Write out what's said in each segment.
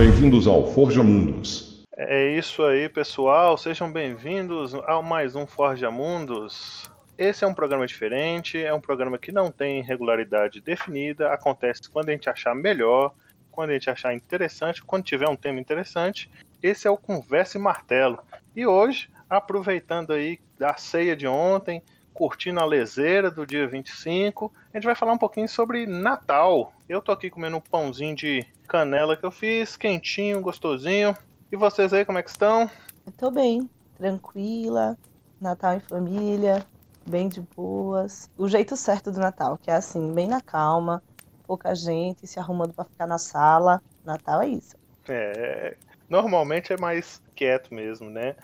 Bem-vindos ao Forja Mundos. É isso aí, pessoal. Sejam bem-vindos a mais um Forja Mundos. Esse é um programa diferente, é um programa que não tem regularidade definida, acontece quando a gente achar melhor, quando a gente achar interessante, quando tiver um tema interessante. Esse é o Conversa e Martelo. E hoje, aproveitando aí da ceia de ontem, curtindo a lezeira do dia 25, a gente vai falar um pouquinho sobre Natal. Eu tô aqui comendo um pãozinho de canela que eu fiz, quentinho, gostosinho. E vocês aí, como é que estão? Eu tô bem, tranquila, Natal em família, bem de boas. O jeito certo do Natal, que é assim, bem na calma, pouca gente se arrumando para ficar na sala. Natal é isso. É, normalmente é mais quieto mesmo, né?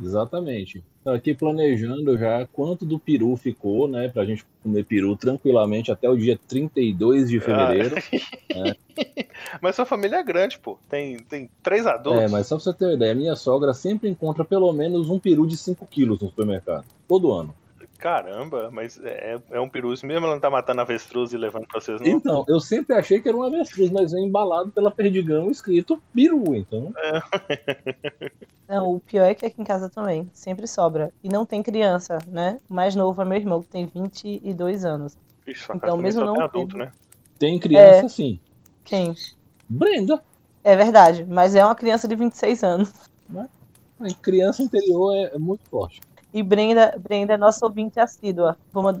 Exatamente. Tô aqui planejando já quanto do peru ficou, né? Pra gente comer peru tranquilamente até o dia 32 de fevereiro. Ah. Mas sua família é grande, pô. Tem, tem três adultos. É, mas só pra você ter uma ideia, minha sogra sempre encontra pelo menos um peru de 5 quilos no supermercado. Todo ano. Caramba, mas é, é um peru isso mesmo? Ela não tá matando avestruz e levando pra vocês, não? Então, eu sempre achei que era um avestruz, mas é embalado pela Perdigão escrito peru, então. Não, o pior é que aqui em casa também, sempre sobra. E não tem criança, né? O mais novo é meu irmão, que tem 22 anos. Ixi, Então, mesmo não tem adulto, né? Tem criança É. sim. Quem? Brenda. É verdade, mas é uma criança de 26 anos. A criança interior é, é muito forte. E Brenda, Brenda é nossa ouvinte assídua.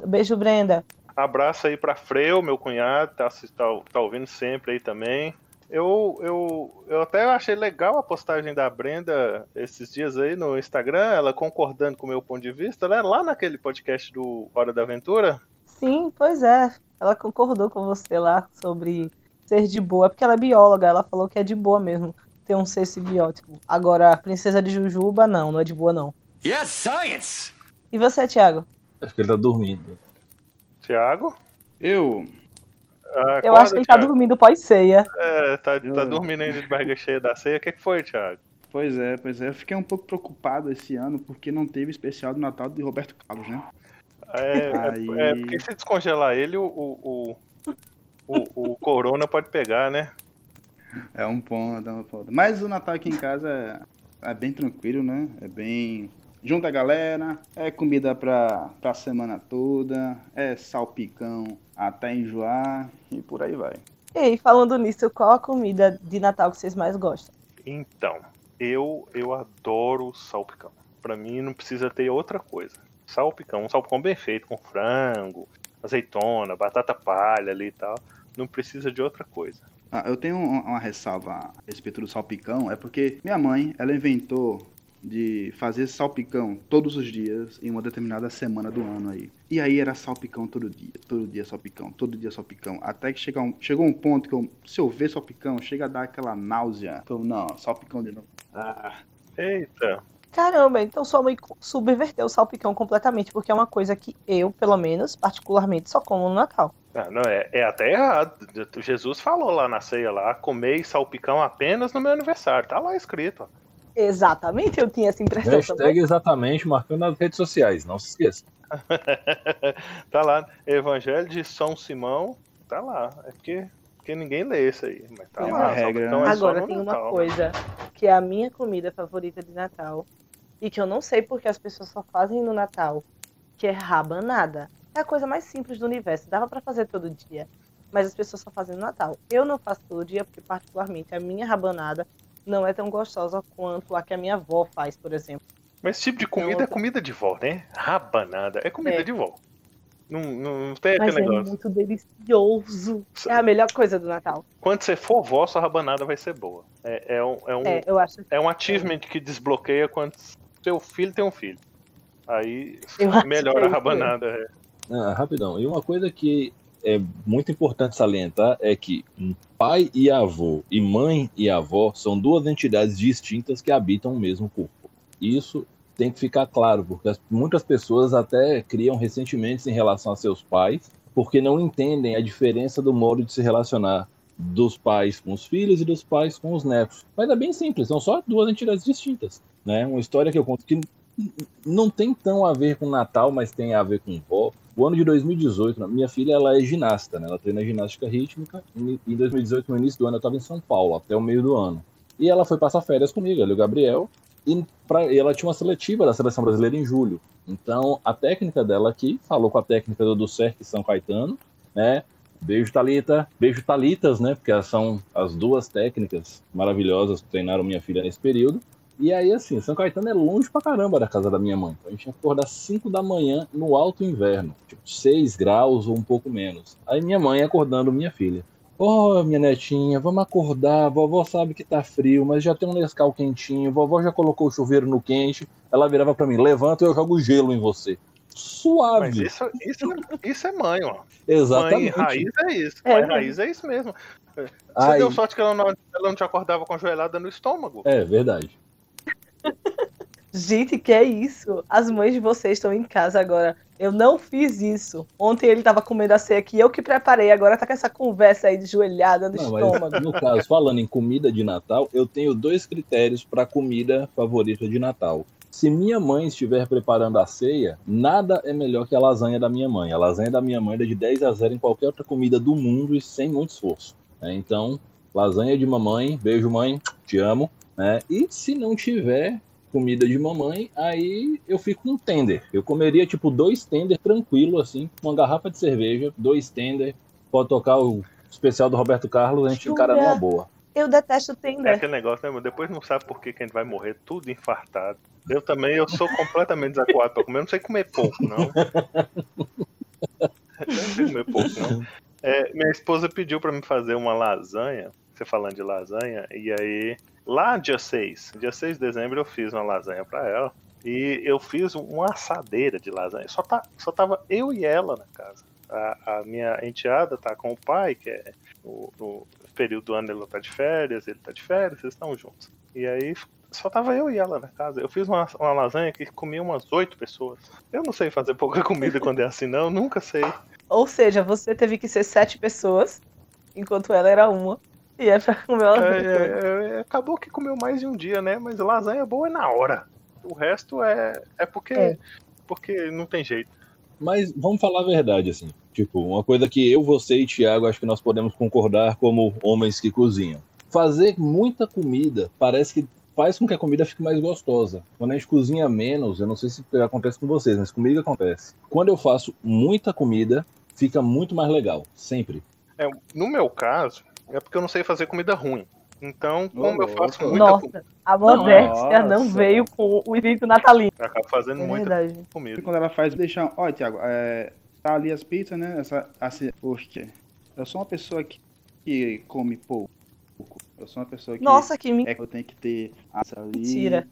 Beijo, Brenda. Abraço aí pra Freu, meu cunhado, tá, tá, tá ouvindo sempre aí também. Eu, eu, eu até achei legal a postagem da Brenda esses dias aí no Instagram, ela concordando com o meu ponto de vista, né? Lá naquele podcast do Hora da Aventura. Sim, pois é. Ela concordou com você lá sobre ser de boa. Porque ela é bióloga, ela falou que é de boa mesmo ter um ser simbiótico. Agora, a princesa de Jujuba, não, não é de boa, não. Yes, science! E você, Thiago? Acho que ele tá dormindo. Tiago? Eu. Ah, Eu acorda, acho que ele tá Thiago. dormindo pós-ceia. É, tá, tá Eu- dormindo ainda de barriga cheia da ceia. O que, que foi, Thiago? Pois é, pois é. Eu fiquei um pouco preocupado esse ano porque não teve especial do Natal de Roberto Carlos, né? É, Aí- é, é porque se descongelar ele, o, o, o, o, o corona pode pegar, né? É um ponto, é um ponto. Mas o Natal aqui em casa é, é bem tranquilo, né? É bem. Junta a galera, é comida pra, pra semana toda, é salpicão até enjoar e por aí vai. E falando nisso, qual a comida de Natal que vocês mais gostam? Então, eu, eu adoro salpicão. Pra mim não precisa ter outra coisa. Salpicão, um salpicão bem feito, com frango, azeitona, batata palha ali e tal. Não precisa de outra coisa. Ah, eu tenho uma uma ressalva a respeito do salpicão, é porque minha mãe, ela inventou de fazer salpicão todos os dias em uma determinada semana do ano aí. E aí era salpicão todo dia, todo dia salpicão, todo dia salpicão. Até que chega um, chegou um ponto que eu, se eu ver salpicão, chega a dar aquela náusea. Eu, não, salpicão de novo. Ah, Eita, Caramba, então sua mãe subverteu o salpicão completamente, porque é uma coisa que eu, pelo menos, particularmente, só como no Natal. Ah, não, é, é até errado. Jesus falou lá na ceia lá, comei salpicão apenas no meu aniversário. Tá lá escrito. ó. Exatamente, eu tinha essa impressão também. Hashtag exatamente marcando nas redes sociais, não se esqueça. tá lá, Evangelho de São Simão, tá lá. É porque, porque ninguém lê isso aí. Mas tá É lá, uma regra, né? é só Agora tem uma Natal. coisa que é a minha comida favorita de Natal e que eu não sei porque as pessoas só fazem no Natal, que é rabanada. É a coisa mais simples do universo, dava pra fazer todo dia, mas as pessoas só fazem no Natal. Eu não faço todo dia porque particularmente a minha rabanada não é tão gostosa quanto a que a minha avó faz, por exemplo. Mas esse tipo de comida é outra- comida de vó, né? Rabanada. É comida É. de vó. Não, não, não tem Mas aquele é negócio. muito delicioso. É a melhor coisa do Natal. Quando você for vó, sua rabanada vai ser boa. É, é um, é, um, É, eu acho. é um achievement que desbloqueia quando seu filho tem um filho. Aí melhora é a rabanada. é. Ah, rapidão. E uma coisa que é muito importante salientar é que pai e avô e mãe e avó são duas entidades distintas que habitam o mesmo corpo. Isso tem que ficar claro, porque as- muitas pessoas até criam ressentimentos em relação a seus pais, porque não entendem a diferença do modo de se relacionar dos pais com os filhos e dos pais com os netos. Mas é bem simples, são só duas entidades distintas. Né? Uma história que eu conto que não tem tão a ver com Natal, mas tem a ver com vó. O ano de 2018, minha filha ela é ginasta, né? Ela treina ginástica rítmica. E em 2018, no início do ano, eu estava em São Paulo, até o meio do ano. E ela foi passar férias comigo, ela e o Gabriel, e, pra, e ela tinha uma seletiva da seleção brasileira em julho. Então, a técnica dela aqui falou com a técnica do, CERC São Caetano, né? Beijo, Talita. Beijo, Talitas, né? Porque são as duas técnicas maravilhosas que treinaram minha filha nesse período. E aí, assim, São Caetano é longe pra caramba da casa da minha mãe. A gente tinha que acordar 5 da manhã no alto inverno, tipo 6 graus ou um pouco menos. Aí minha mãe acordando minha filha. Ô, oh, minha netinha, vamos acordar. Vovó sabe que tá frio, mas já tem um Nescau quentinho. Vovó já colocou o chuveiro no quente. Ela virava para mim: levanta, eu jogo gelo em você. Suave. Mas isso, isso, isso é mãe, ó. Exatamente. Mãe raiz é isso. É. Mãe raiz é isso mesmo. Você Aí- deu sorte que ela não, ela não te acordava com a joelhada no estômago. É verdade. Gente, que é isso? As mães de vocês estão em casa agora. Eu não fiz isso. Ontem ele tava comendo a ceia aqui, eu que preparei. Agora tá com essa conversa aí de joelhada no Não, estômago. mas no caso, falando em comida de Natal, eu tenho dois critérios para comida favorita de Natal. Se minha mãe estiver preparando a ceia, nada é melhor que a lasanha da minha mãe. A lasanha da minha mãe é de 10 a 0 em qualquer outra comida do mundo e sem muito esforço. né? Então, lasanha de mamãe, beijo mãe, te amo. né? E se não tiver comida de mamãe, aí eu fico com um tender. Eu comeria tipo dois tender tranquilo, assim, uma garrafa de cerveja, dois tender, pode tocar o especial do Roberto Carlos, a gente encara numa boa. Eu detesto É Tender. aquele negócio, né? mano? Depois não sabe por que, que a gente vai morrer tudo infartado. Eu também, eu sou completamente desacuado pra comer. Eu não sei comer pouco, não. Eu não sei comer pouco, não. É, minha esposa pediu pra me fazer uma lasanha. Você falando de lasanha. E aí, lá dia 6, dia 6 de dezembro, eu fiz uma lasanha pra ela. E eu fiz uma assadeira de lasanha. Só, tá, só tava eu e ela na casa. A, a minha enteada tá com o pai, que é o, o período do ano ela tá de férias, ele tá de férias, eles estão juntos. E aí só tava eu e ela na casa. Eu fiz uma, uma lasanha que comia umas oito pessoas. Eu não sei fazer pouca comida quando é assim, não, nunca sei. Ou seja, você teve que ser sete pessoas, enquanto ela era uma. E é pra comer uma É, é, é, acabou que comeu mais de um dia, né? Mas lasanha boa é na hora. O resto é, é porque. É. Porque não tem jeito. Mas vamos falar a verdade, assim. Tipo, uma coisa que eu, você e Thiago acho que nós podemos concordar como homens que cozinham. Fazer muita comida parece que faz com que a comida fique mais gostosa. Quando a gente cozinha menos, eu não sei se acontece com vocês, mas comigo acontece. Quando eu faço muita comida, fica muito mais legal. Sempre. É, no meu caso, é porque eu não sei fazer comida ruim. Então, como eu faço muita comida, Nossa, a modéstia não veio com o espírito natalino. eu acabo fazendo É muita verdade. comida. E quando ela faz, deixa. Olha, Thiago, é, tá ali as pizzas, né? Essa, assim, poxa, eu sou uma pessoa que, que come pouco. Eu sou uma pessoa que. Nossa, que mentira. É que eu tenho que ter essa ali. Mentira.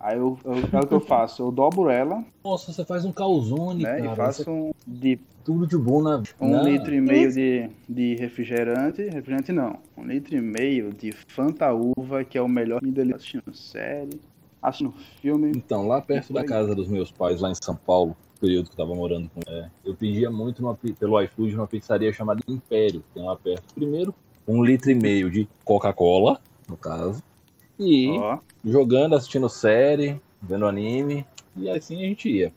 Aí eu, eu, é o que eu faço, eu dobro ela, Nossa, você faz um calzone, né? cara. E faço um, de tudo de bom na um Não. litro e meio de, de refrigerante. Refrigerante não. Um litro e meio de Fanta Uva, que é o melhor ali assistindo série, assistindo filme. Então, lá perto da casa dos meus pais, lá em São Paulo, período que eu tava morando com é, eu pedia muito numa pi- pelo iFood numa pizzaria chamada Império, que tem lá perto. Primeiro, um litro e meio de Coca-Cola, no caso, e Ó, jogando, assistindo série, vendo anime, e assim a gente ia.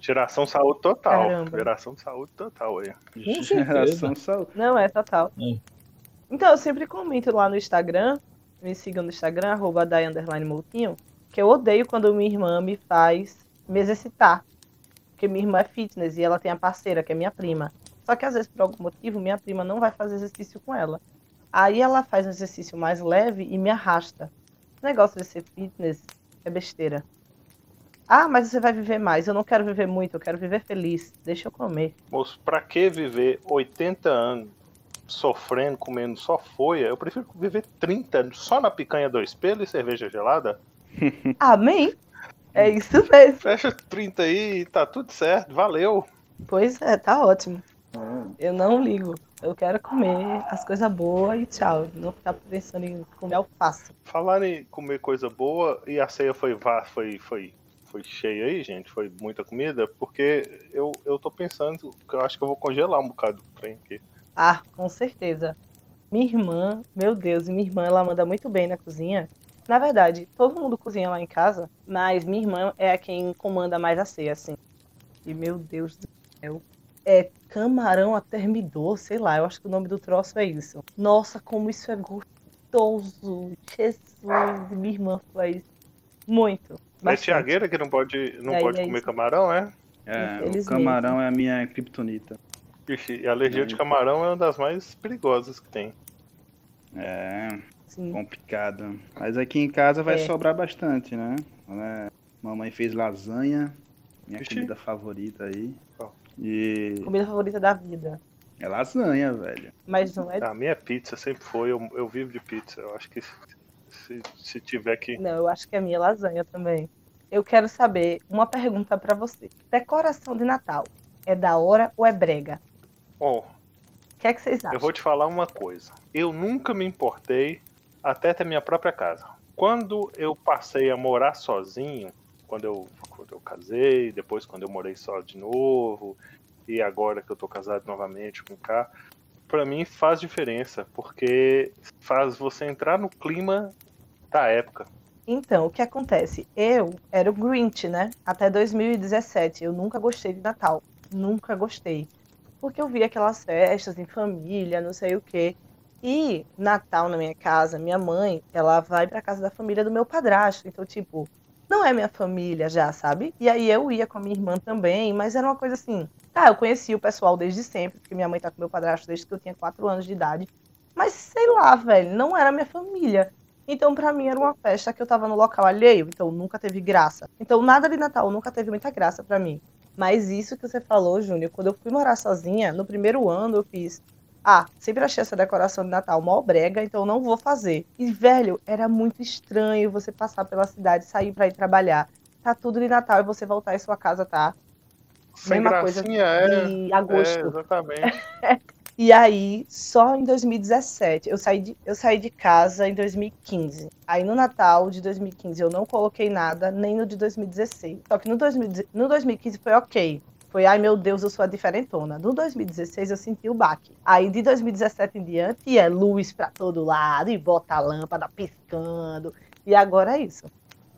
Geração saúde total. Caramba. Geração saúde total aí. geração saúde. Não, é total. Hum. Então, eu sempre comento lá no Instagram, me sigam no Instagram, arroba Moutinho, que eu odeio quando minha irmã me faz me exercitar. Porque minha irmã é fitness e ela tem a parceira, que é minha prima. Só que às vezes, por algum motivo, minha prima não vai fazer exercício com ela. Aí ela faz um exercício mais leve e me arrasta. O negócio de ser fitness é besteira. Ah, mas você vai viver mais. Eu não quero viver muito, eu quero viver feliz. Deixa eu comer. Moço, pra que viver 80 anos sofrendo, comendo só folha? Eu prefiro viver 30 só na picanha dois pelos e cerveja gelada. Amém? É isso mesmo. Fecha 30 aí e tá tudo certo. Valeu. Pois é, tá ótimo. Eu não ligo. Eu quero comer as coisas boas e tchau. Não ficar pensando em comer alface. Falar em comer coisa boa e a ceia foi vá, foi foi foi cheia aí, gente, foi muita comida, porque eu, eu tô pensando que eu acho que eu vou congelar um bocado do trem aqui. Ah, com certeza. Minha irmã, meu Deus, minha irmã, ela manda muito bem na cozinha. Na verdade, todo mundo cozinha lá em casa, mas minha irmã é a quem comanda mais a ceia, assim. E meu Deus do céu. É camarão a termidor, sei lá, eu acho que o nome do troço é isso. Nossa, como isso é gostoso. Jesus, minha irmã faz muito. É bastante. Tiagueira que não pode, não É, pode é comer isso. camarão, é? É, o Infelizmente. camarão é a minha criptonita. Ixi, e a alergia de camarão é uma das mais perigosas que tem. É, Sim. complicado. Mas aqui em casa vai É. sobrar bastante, né? Né? Mamãe fez lasanha, minha Ixi. comida favorita aí. E Comida favorita da vida. é lasanha, velho. Mas não é. A minha pizza sempre foi, eu, eu vivo de pizza. Eu acho que se, se tiver que. Não, eu acho que é a minha lasanha também. Eu quero saber uma pergunta pra você. Decoração de Natal é da hora ou é brega? Ó, O que é que vocês acham? eu vou te falar uma coisa. Eu nunca me importei até ter minha própria casa. Quando eu passei a morar sozinho, quando eu, quando eu casei, depois quando eu morei só de novo, e agora que eu tô casado novamente com o K, pra mim faz diferença, porque faz você entrar no clima da época. Então, o que acontece? Eu era o Grinch, né? Até 2017. Eu nunca gostei de Natal. Nunca gostei. Porque eu via aquelas festas em família, não sei o quê. E Natal na minha casa, minha mãe, ela vai pra casa da família do meu padrasto. Então, tipo, não é minha família já, sabe? E aí eu ia com a minha irmã também, mas era uma coisa assim. Tá, eu conhecia o pessoal desde sempre, porque minha mãe tá com meu padrasto desde que eu tinha 4 anos de idade. Mas sei lá, velho, não era minha família. Então, pra mim, era uma festa que eu tava no local alheio, então nunca teve graça. Então, nada de Natal nunca teve muita graça pra mim. Mas isso que você falou, Júnior, quando eu fui morar sozinha, no primeiro ano eu fiz. Ah, sempre achei essa decoração de Natal mó brega, então não vou fazer. E, velho, era muito estranho você passar pela cidade, sair pra ir trabalhar. Tá tudo de Natal e você voltar e sua casa tá Sem Mesma coisa é. de É, agosto. exatamente. E aí, só em 2017, eu saí, de, eu saí de casa em 2015. Aí no Natal de 2015 eu não coloquei nada, nem no de 2016. Só que no, 2000 no 2015 foi ok. Foi, ai meu Deus, eu sou a diferentona. No 2016 eu senti o baque. Aí de 2017 em diante é luz pra todo lado, e bota a lâmpada piscando. E agora é isso.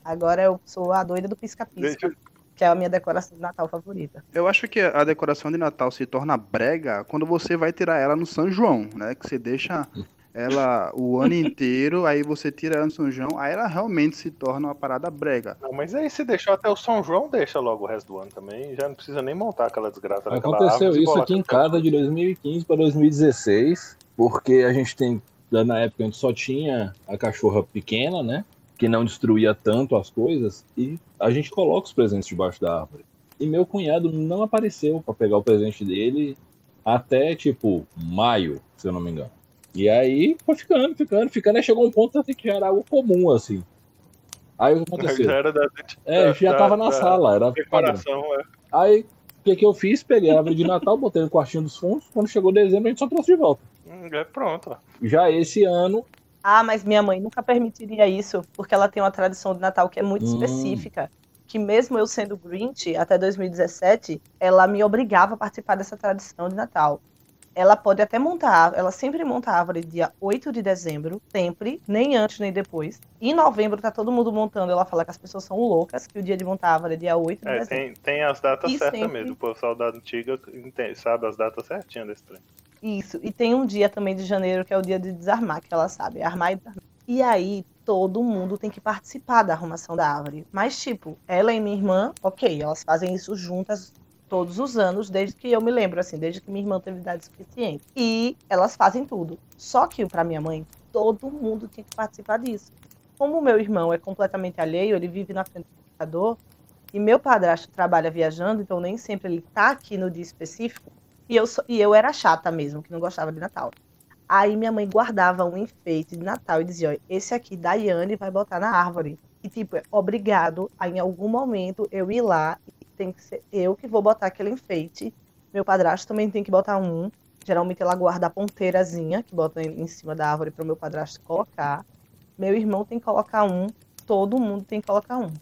Agora eu sou a doida do pisca-pisca, que é a minha decoração de Natal favorita. Eu acho que a decoração de Natal se torna brega quando você vai tirar ela no São João, né? Que você deixa ela o ano inteiro, aí você tira ela no São João, aí ela realmente se torna uma parada brega. Não, mas aí se deixou até o São João, deixa logo o resto do ano também. Já não precisa nem montar aquela desgraça Aconteceu isso aqui em café. casa de 2015 para 2016, porque a gente tem, na época a gente só tinha a cachorra pequena, né? Que não destruía tanto as coisas, e a gente coloca os presentes debaixo da árvore. E meu cunhado não apareceu para pegar o presente dele até tipo maio, se eu não me engano. E aí foi ficando, ficando, ficando, aí chegou um ponto até que já era algo comum, assim. Aí o que Já aconteceu? era da, É, da- já da- tava na da sala, era padrão. decoração, é. Aí, o que, que eu fiz? Peguei a árvore de Natal, botei no quartinho dos fundos. Quando chegou dezembro, a gente só trouxe de volta. Hum, é pronto. Já esse ano, Ah, mas minha mãe nunca permitiria isso, porque ela tem uma tradição de Natal que é muito Hum. específica. Que mesmo eu sendo Grinch até 2017, ela me obrigava a participar dessa tradição de Natal. Ela pode até montar, ela sempre monta a árvore dia 8 de dezembro, sempre, nem antes nem depois. Em novembro tá todo mundo montando, ela fala que as pessoas são loucas, que o dia de montar a árvore é dia 8 de É, dezembro. tem, tem as datas E certas sempre- mesmo. O pessoal da antiga sabe as datas certinhas desse trem. Isso. E tem um dia também de janeiro que é o dia de desarmar, que ela sabe, armar e desarmar. E aí, todo mundo tem que participar da arrumação da árvore. Mas, tipo, ela e minha irmã, ok, elas fazem isso juntas todos os anos, desde que eu me lembro, assim, desde que minha irmã teve idade suficiente. E elas fazem tudo. Só que, pra minha mãe, todo mundo tinha que participar disso. Como meu irmão é completamente alheio, ele vive na frente do computador, e meu padrasto trabalha viajando, então nem sempre ele tá aqui no dia específico, e eu, e eu era chata mesmo, que não gostava de Natal. Aí minha mãe guardava um enfeite de Natal e dizia: ó, esse aqui Daiane vai botar na árvore. E tipo, é obrigado a em algum momento eu ir lá e tem que ser eu que vou botar aquele enfeite. Meu padrasto também tem que botar um. Geralmente ela guarda a ponteirazinha que bota em cima da árvore para o meu padrasto colocar. Meu irmão tem que colocar um. Todo mundo tem que colocar um.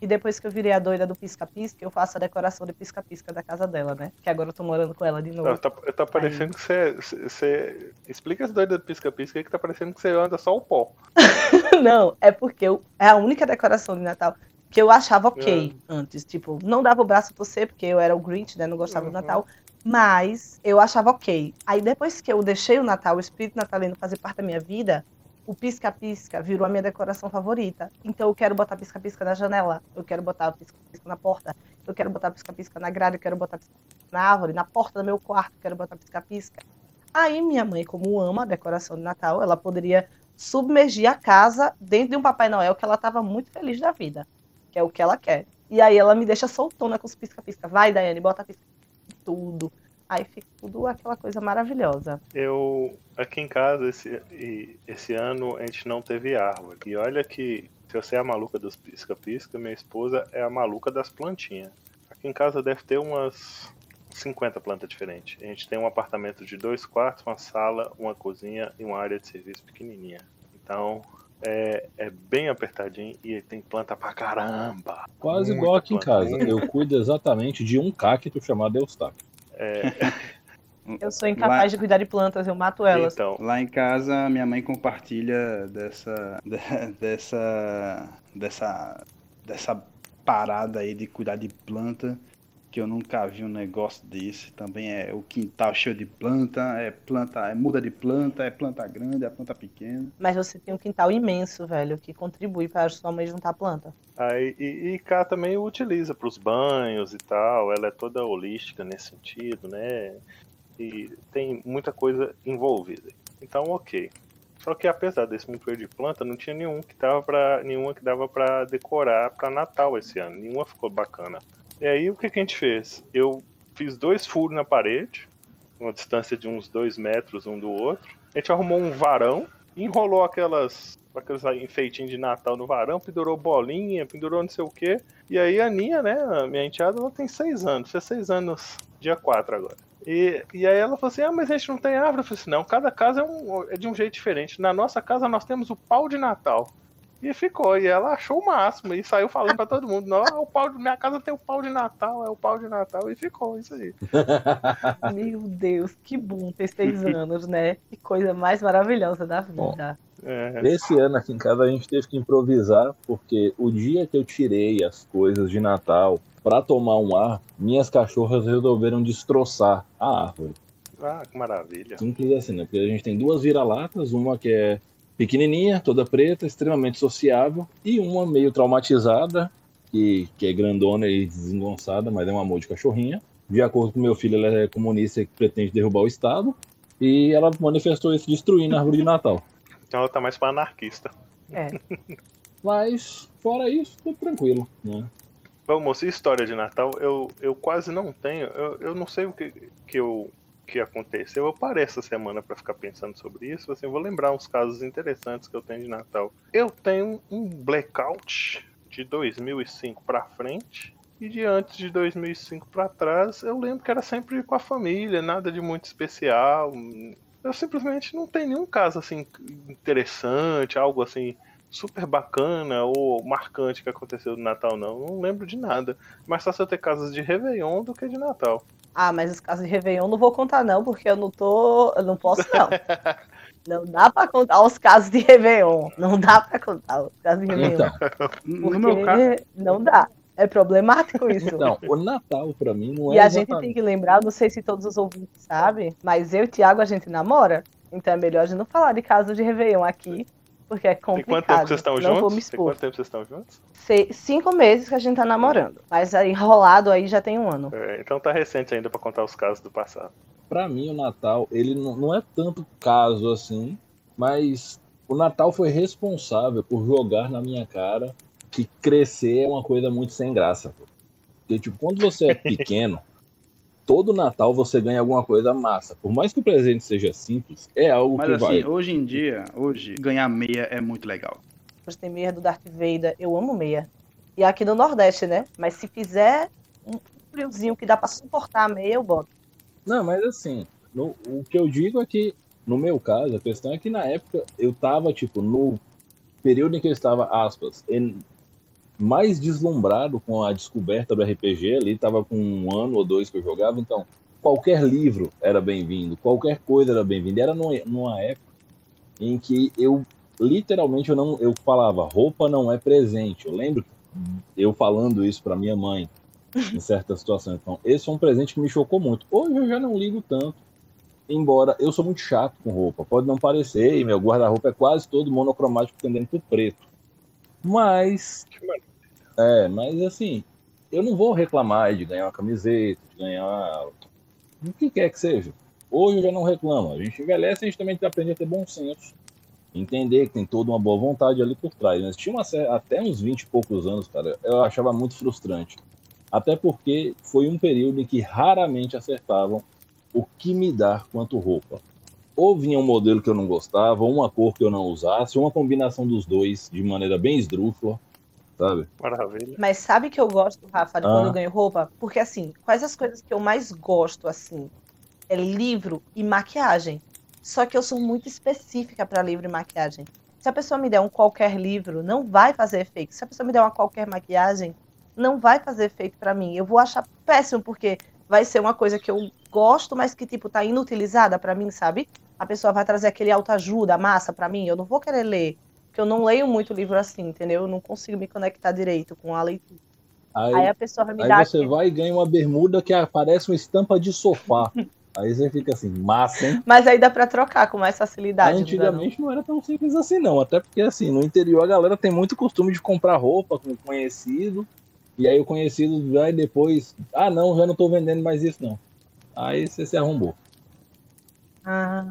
E depois que eu virei a doida do pisca-pisca, eu faço a decoração de pisca-pisca da casa dela, né? Que agora eu tô morando com ela de novo. Tá, tá, tá parecendo que você, você. Explica as doidas do pisca-pisca aí que tá parecendo que você anda só o pó. Não, é porque eu, é a única decoração de Natal que eu achava ok antes. Tipo, não dava o braço a torcer, porque eu era o Grinch, né? Não gostava Uhum. do Natal. Mas eu achava ok. Aí depois que eu deixei o Natal, o espírito natalino fazer parte da minha vida, o pisca-pisca virou a minha decoração favorita. Então eu quero botar pisca-pisca na janela, eu quero botar pisca-pisca na porta, eu quero botar pisca-pisca na grade, eu quero botar pisca-pisca na árvore, na porta do meu quarto, eu quero botar pisca-pisca. Aí minha mãe, como ama a decoração de Natal, ela poderia submergir a casa dentro de um Papai Noel que ela estava muito feliz da vida, que é o que ela quer. E aí ela me deixa soltona com os pisca-pisca. Vai, Daiane, bota pisca tudo. Aí fica tudo aquela coisa maravilhosa. Eu, aqui em casa, esse, esse ano, a gente não teve árvore. E olha que, se você é a maluca dos pisca-pisca, minha esposa é a maluca das plantinhas. Aqui em casa deve ter umas 50 plantas diferentes. A gente tem um apartamento de dois quartos, uma sala, uma cozinha e uma área de serviço pequenininha. Então, é, é bem apertadinho e tem planta pra caramba. Quase igual aqui em casa. Eu cuido exatamente de um cacto chamado Eustáquio. Eu sou incapaz de cuidar de plantas, eu mato elas. Então, Lá em casa, minha mãe compartilha dessa, de- dessa, dessa, dessa parada aí de cuidar de planta, que eu nunca vi um negócio desse. Também é o quintal cheio de planta, é planta, é muda de planta, é planta grande, é planta pequena. Mas você tem um quintal imenso, velho, que contribui para sua mãe juntar planta. Aí, e, e cá também utiliza para os banhos e tal. Ela é toda holística nesse sentido, né? E tem muita coisa envolvida. Então, ok. Só que apesar desse montoeiro de planta, não tinha nenhum que dava para nenhuma que dava para decorar para Natal esse ano. Nenhuma ficou bacana. E aí o que, que a gente fez? Eu fiz dois furos na parede, uma distância de uns dois metros um do outro. A gente arrumou um varão, enrolou aquelas aqueles enfeitinhos de Natal no varão, pendurou bolinha, pendurou não sei o quê. E aí a Aninha, né, a minha enteada, ela tem seis anos, fez seis anos dia 4 agora. E, e aí ela falou assim, ah, mas a gente não tem árvore. Eu falei assim, não, cada casa é, um, é de um jeito diferente. Na nossa casa nós temos o pau de Natal. E ficou, e ela achou o máximo, e saiu falando pra todo mundo, não, o pau de minha casa tem o pau de Natal, é o pau de Natal, e ficou isso aí. Meu Deus, que bom ter seis anos, né? Que coisa mais maravilhosa da vida. É, Esse ano aqui em casa a gente teve que improvisar, porque o dia que eu tirei as coisas de Natal pra tomar um ar, minhas cachorras resolveram destroçar a árvore. ah, que maravilha. Simples assim, né? Porque a gente tem duas vira-latas, uma que é pequenininha, toda preta, extremamente sociável, e uma meio traumatizada, que, que é grandona e desengonçada, mas é um amor de cachorrinha. De acordo com meu filho, ela é comunista e pretende derrubar o Estado, e ela manifestou isso destruindo a árvore de Natal. Então ela tá mais pra anarquista. É. Mas, fora isso, tudo tranquilo, né? Bom, moço, e história de Natal, eu, eu quase não tenho. Eu, eu não sei o que, que, eu, que aconteceu. Eu parei essa semana pra ficar pensando sobre isso. Assim, vou lembrar uns casos interessantes que eu tenho de Natal. Eu tenho um blackout de 2005 pra frente. E de antes de 2005 pra trás, eu lembro que era sempre com a família, nada de muito especial. Eu simplesmente não tenho nenhum caso assim interessante, algo assim super bacana ou marcante que aconteceu no Natal, não. Não lembro de nada. Mais fácil eu ter casas de Réveillon do que de Natal. Ah, mas os casos de Réveillon não vou contar, não, porque eu não tô. Eu não posso, não. Não dá pra contar os casos de Réveillon. Não dá pra contar os casos de Réveillon. Então, No porque meu caso, não dá. É problemático isso. então, o Natal pra mim não é E a gente tem que lembrar, não sei se todos os ouvintes sabem, mas eu e o Thiago a gente namora. Então é melhor a gente não falar de casos de Réveillon aqui, porque é Tem complicado. quanto tempo que vocês estão não juntos? vou me Tem expor. quanto tempo vocês estão juntos? Sei- cinco meses que a gente tá namorando. Mas enrolado aí já tem um ano. É, então tá recente ainda pra contar os casos do passado. Pra mim, o Natal, ele não, não é tanto caso assim, mas o Natal foi responsável por jogar na minha cara que crescer é uma coisa muito sem graça. pô. Porque, tipo, quando você é pequeno, todo Natal você ganha alguma coisa massa. Por mais que o presente seja simples, é algo mas que assim, vai. hoje em dia, hoje, ganhar meia é muito legal. Hoje tem meia do Darth Vader. Eu amo meia. E aqui no Nordeste, né? Mas se fizer um friozinho que dá pra suportar a meia, eu boto. Não, mas assim, no- o que eu digo é que, no meu caso, a questão é que na época eu tava, tipo, no período em que eu estava, aspas, em- mais deslumbrado com a descoberta do RPG ali, tava com um ano ou dois que eu jogava, então qualquer livro era bem-vindo, qualquer coisa era bem-vinda. Era numa, época em que eu, literalmente, eu não eu falava, roupa não é presente. Eu lembro eu falando isso para minha mãe em certas situações. Então, esse foi um presente que me chocou muito. Hoje eu já não ligo tanto. Embora eu sou muito chato com roupa, pode não parecer, e meu guarda-roupa é quase todo monocromático tendendo pro preto. Mas. É, mas assim, eu não vou reclamar de ganhar uma camiseta, de ganhar. O que quer que seja. Hoje eu já não reclamo. A gente envelhece e a gente também aprende a ter bom senso. Entender que tem toda uma boa vontade ali por trás. Mas tinha uma, até uns 20 e poucos anos, cara, eu achava muito frustrante. Até porque foi um período em que raramente acertavam o que me dar quanto roupa. Ou vinha um modelo que eu não gostava, ou uma cor que eu não usasse, ou uma combinação dos dois de maneira bem esdrúxula, sabe? Maravilha. Mas sabe que eu gosto, Rafa, de Ah. quando eu ganho roupa? Porque assim, quais as coisas que eu mais gosto, assim? É livro e maquiagem. Só que eu sou muito específica para livro e maquiagem. Se a pessoa me der um qualquer livro, não vai fazer efeito. Se a pessoa me der uma qualquer maquiagem, não vai fazer efeito para mim. Eu vou achar péssimo, porque vai ser uma coisa que eu gosto, mas que, tipo, tá inutilizada para mim, sabe? A pessoa vai trazer aquele autoajuda, massa para mim, eu não vou querer ler. Porque eu não leio muito livro assim, entendeu? Eu não consigo me conectar direito com a leitura. Aí, Aí a pessoa vai me aí dar você aquele- vai e ganha uma bermuda que aparece uma estampa de sofá. aí você fica assim, massa, hein? Mas aí dá pra trocar com mais facilidade. Antigamente não era tão simples assim, não. Até porque, assim, no interior a galera tem muito costume de comprar roupa com conhecido. E aí o conhecido vai depois. Ah, não, já não tô vendendo mais isso, não. Aí você se arrombou. Ah,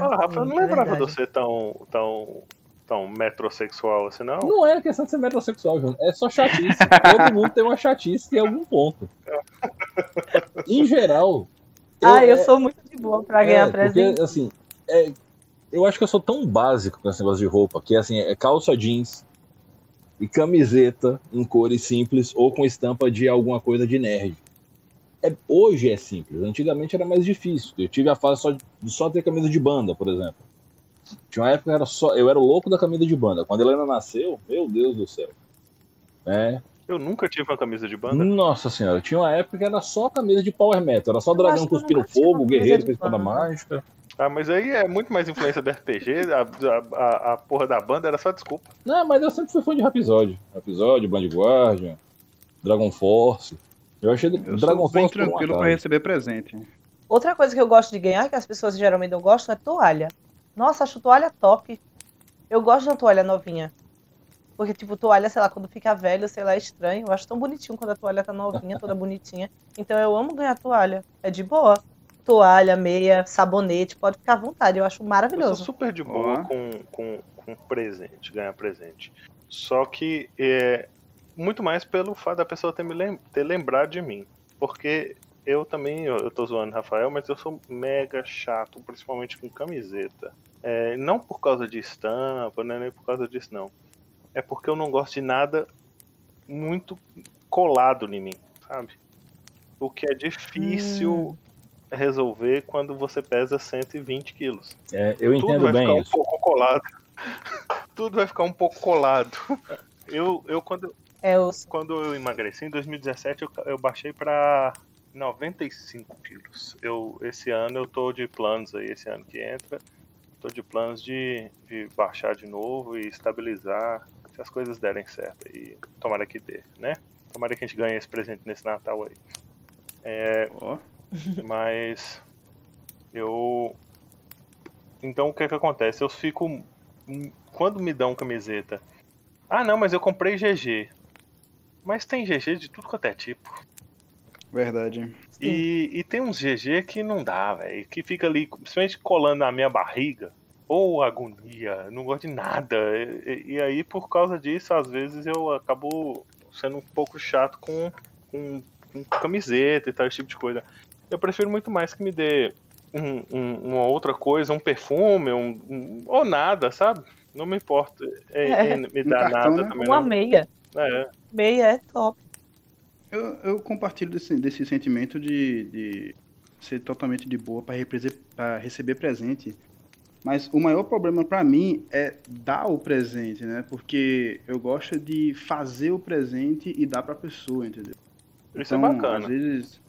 Ah, Rafa, eu não é lembrava de você tão, tão, tão metrosexual assim, não. Não é questão de ser metrosexual, João. É só chatice. Todo mundo tem uma chatice em algum ponto. Em geral. Ah, eu é- sou muito de boa pra ganhar é, presente. Porque, assim, é, eu acho que eu sou tão básico com esse negócio de roupa, que assim, é calça jeans e camiseta em cores simples ou com estampa de alguma coisa de nerd. É, hoje é simples, antigamente era mais difícil. Eu tive a fase só de só ter camisa de banda, por exemplo. Tinha uma época que era só, eu era o louco da camisa de banda. Quando a Helena nasceu, meu Deus do céu. É, Eu nunca tive uma camisa de banda. nossa senhora, tinha uma época que era só camisa de power metal, era só Eu dragão cuspindo fogo, guerreiro com espada mágica. Ah, mas aí é muito mais influência do RPG. A, a, a, a porra da banda era só desculpa. Não, mas eu sempre fui fã de Rhapsody. Rhapsody, Band Guardian, Dragon Force. Eu achei Eu Dragon sou bem Force um tranquilo pra receber presente. Outra coisa que eu gosto de ganhar, que as pessoas geralmente não gostam, é toalha. Nossa, acho toalha top. Eu gosto de uma toalha novinha. Porque, tipo, toalha, sei lá, quando fica velho, sei lá, é estranho. Eu acho tão bonitinho quando a toalha tá novinha, toda bonitinha. Então eu amo ganhar toalha. É de boa. Toalha, meia, sabonete, pode ficar à vontade. Eu acho Eu sou maravilhoso. super de boa com, com, com presente, ganhar presente. Só que é muito mais pelo fato da pessoa ter me lem ter lembrado de mim. Porque eu também, eu, eu tô zoando Rafael, mas eu sou mega chato, principalmente com camiseta. É, não por causa de estampa, não é nem por causa disso, não. É porque eu não gosto de nada muito colado em mim, sabe? O que é difícil resolver quando você pesa 120 quilos É, eu tudo entendo vai bem ficar isso. um pouco colado. tudo vai ficar um pouco colado. Eu, eu quando, É, eu quando eu emagreci, em 2017, eu, eu baixei pra 95 quilos. Eu, esse ano eu tô de planos aí, esse ano que entra, tô de planos de, de baixar de novo e estabilizar se as coisas derem certo. E tomara que dê, né? Tomara que a gente ganhe esse presente nesse Natal aí. É, Ó, mas eu. Então o que que acontece? Eu fico. Quando me dão camiseta. Ah não, mas eu comprei GG. Mas tem GG de tudo quanto é tipo. Verdade. E, e tem uns GG que não dá, velho. Que fica ali, principalmente colando na minha barriga. Ou agonia, não gosto de nada. E, e- e aí, por causa disso, às vezes eu acabo sendo um pouco chato com, com, com camiseta e tal, esse tipo de coisa. Eu prefiro muito mais que me dê um- um- uma outra coisa, um perfume, um, um- ou nada, sabe? Não me importa é, É. é, me dar cartão, nada né? também. uma Não. meia. É, Meia é top. Eu, eu compartilho desse, desse sentimento de, de ser totalmente de boa para receber presente. Mas o maior problema para mim é dar o presente, né? Porque eu gosto de fazer o presente e dar para a pessoa, entendeu? isso é Então, bacana. Às vezes.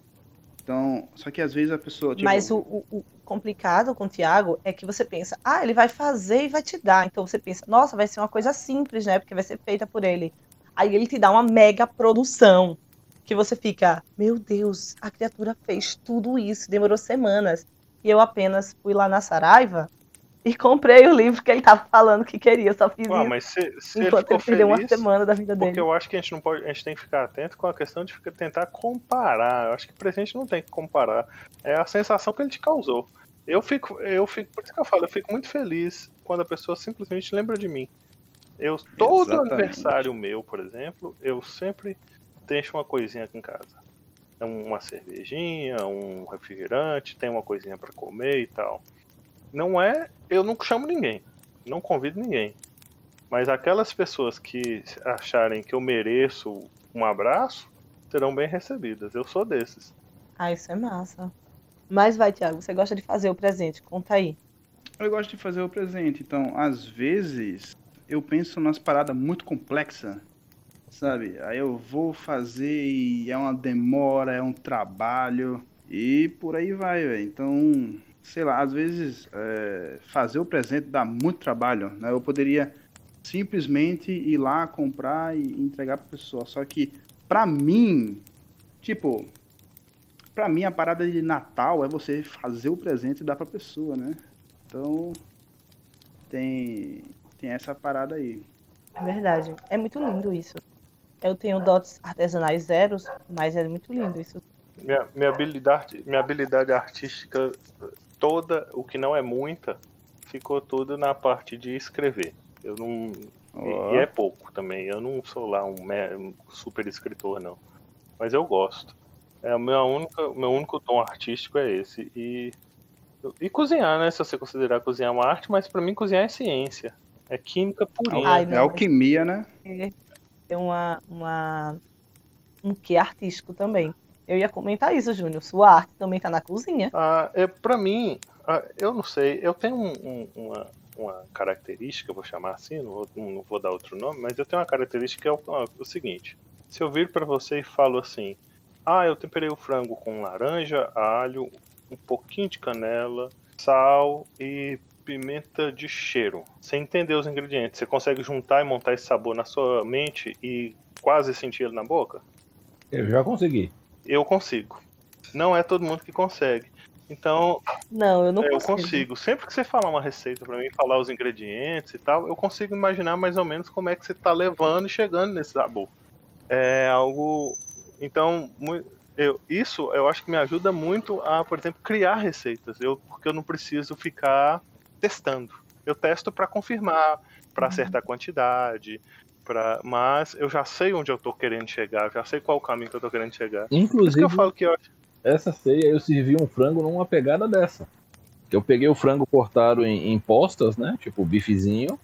Então, só que às vezes a pessoa. Tipo, Mas o, o- o complicado com o Thiago é que você pensa, ah, ele vai fazer e vai te dar. Então você pensa, nossa, vai ser uma coisa simples, né? Porque vai ser feita por ele. Aí ele te dá uma mega produção. Que você fica, meu Deus, a criatura fez tudo isso, demorou semanas. E eu apenas fui lá na Saraiva e comprei o livro que ele tava falando que queria. Só fiz Ué, isso mas se, se ele enquanto ficou ele perdeu uma semana da vida porque dele. eu acho que a gente não pode, a gente tem que ficar atento com a questão de ficar- tentar comparar. Eu acho que presente não tem que comparar. É a sensação que ele te causou. Eu fico, eu fico, por isso que eu falo, eu fico muito feliz quando a pessoa simplesmente lembra de mim. Eu todo Exatamente. aniversário meu, por exemplo, eu sempre deixo uma coisinha aqui em casa. É Uma cervejinha, um refrigerante, tem uma coisinha pra comer e tal. Não é, eu não chamo ninguém, não convido ninguém. Mas aquelas pessoas que acharem que eu mereço um abraço serão bem recebidas. Eu sou desses. Ah, isso é massa. Mas vai, Thiago, você gosta de fazer o presente? Conta aí. Eu gosto de fazer o presente, então às vezes eu penso nas paradas muito complexas, sabe? Aí eu vou fazer e é uma demora, é um trabalho e por aí vai, velho. Então, sei lá, às vezes é, fazer o presente dá muito trabalho, né? Eu poderia simplesmente ir lá comprar e entregar pra pessoa, só que pra mim, tipo, pra mim a parada de Natal é você fazer o presente e dar pra pessoa, né? Então, tem, tem essa parada aí. É verdade. É muito lindo isso. Eu tenho dotes artesanais zeros, mas é muito lindo isso. Minha, minha, habilidade, minha habilidade artística toda, o que não é muita, ficou tudo na parte de escrever. Eu não. E, e é pouco também. Eu não sou lá um, me- um super escritor, não. Mas eu gosto. É, o meu, única, meu único tom artístico é esse. E, e cozinhar, né? Se você considerar cozinhar uma arte, mas pra mim cozinhar é ciência. É química purinha. Ai, É alquimia, né? Tem uma, uma, um quê artístico também. Eu ia comentar isso, Júnior. Sua arte também tá na cozinha. Ah, é, para mim, ah, eu não sei, eu tenho um- um- uma, uma característica, vou chamar assim, não vou, não vou dar outro nome, mas eu tenho uma característica que é o, o seguinte: se eu vir para você e falo assim, ah, eu temperei o frango com laranja, alho, um pouquinho de canela, sal e pimenta de cheiro. Sem entender os ingredientes, você consegue juntar e montar esse sabor na sua mente e quase sentir ele na boca? Eu já consegui. Eu consigo. Não é todo mundo que consegue. Então, Não, eu não é, eu consigo. consigo. Sempre que você falar uma receita pra mim, falar os ingredientes e tal, eu consigo imaginar mais ou menos como é que você tá levando e chegando nesse sabor. É algo. Então, eu, isso eu acho que me ajuda muito a, por exemplo, criar receitas. Eu, porque eu não preciso ficar testando. Eu testo pra confirmar, pra acertar a quantidade. Pra, mas eu já sei onde eu tô querendo chegar, já sei qual o caminho que eu tô querendo chegar. Inclusive, eu falo que eu, essa ceia eu servi um frango numa pegada dessa. Eu peguei o frango cortado em, em postas, né? Tipo bifezinho.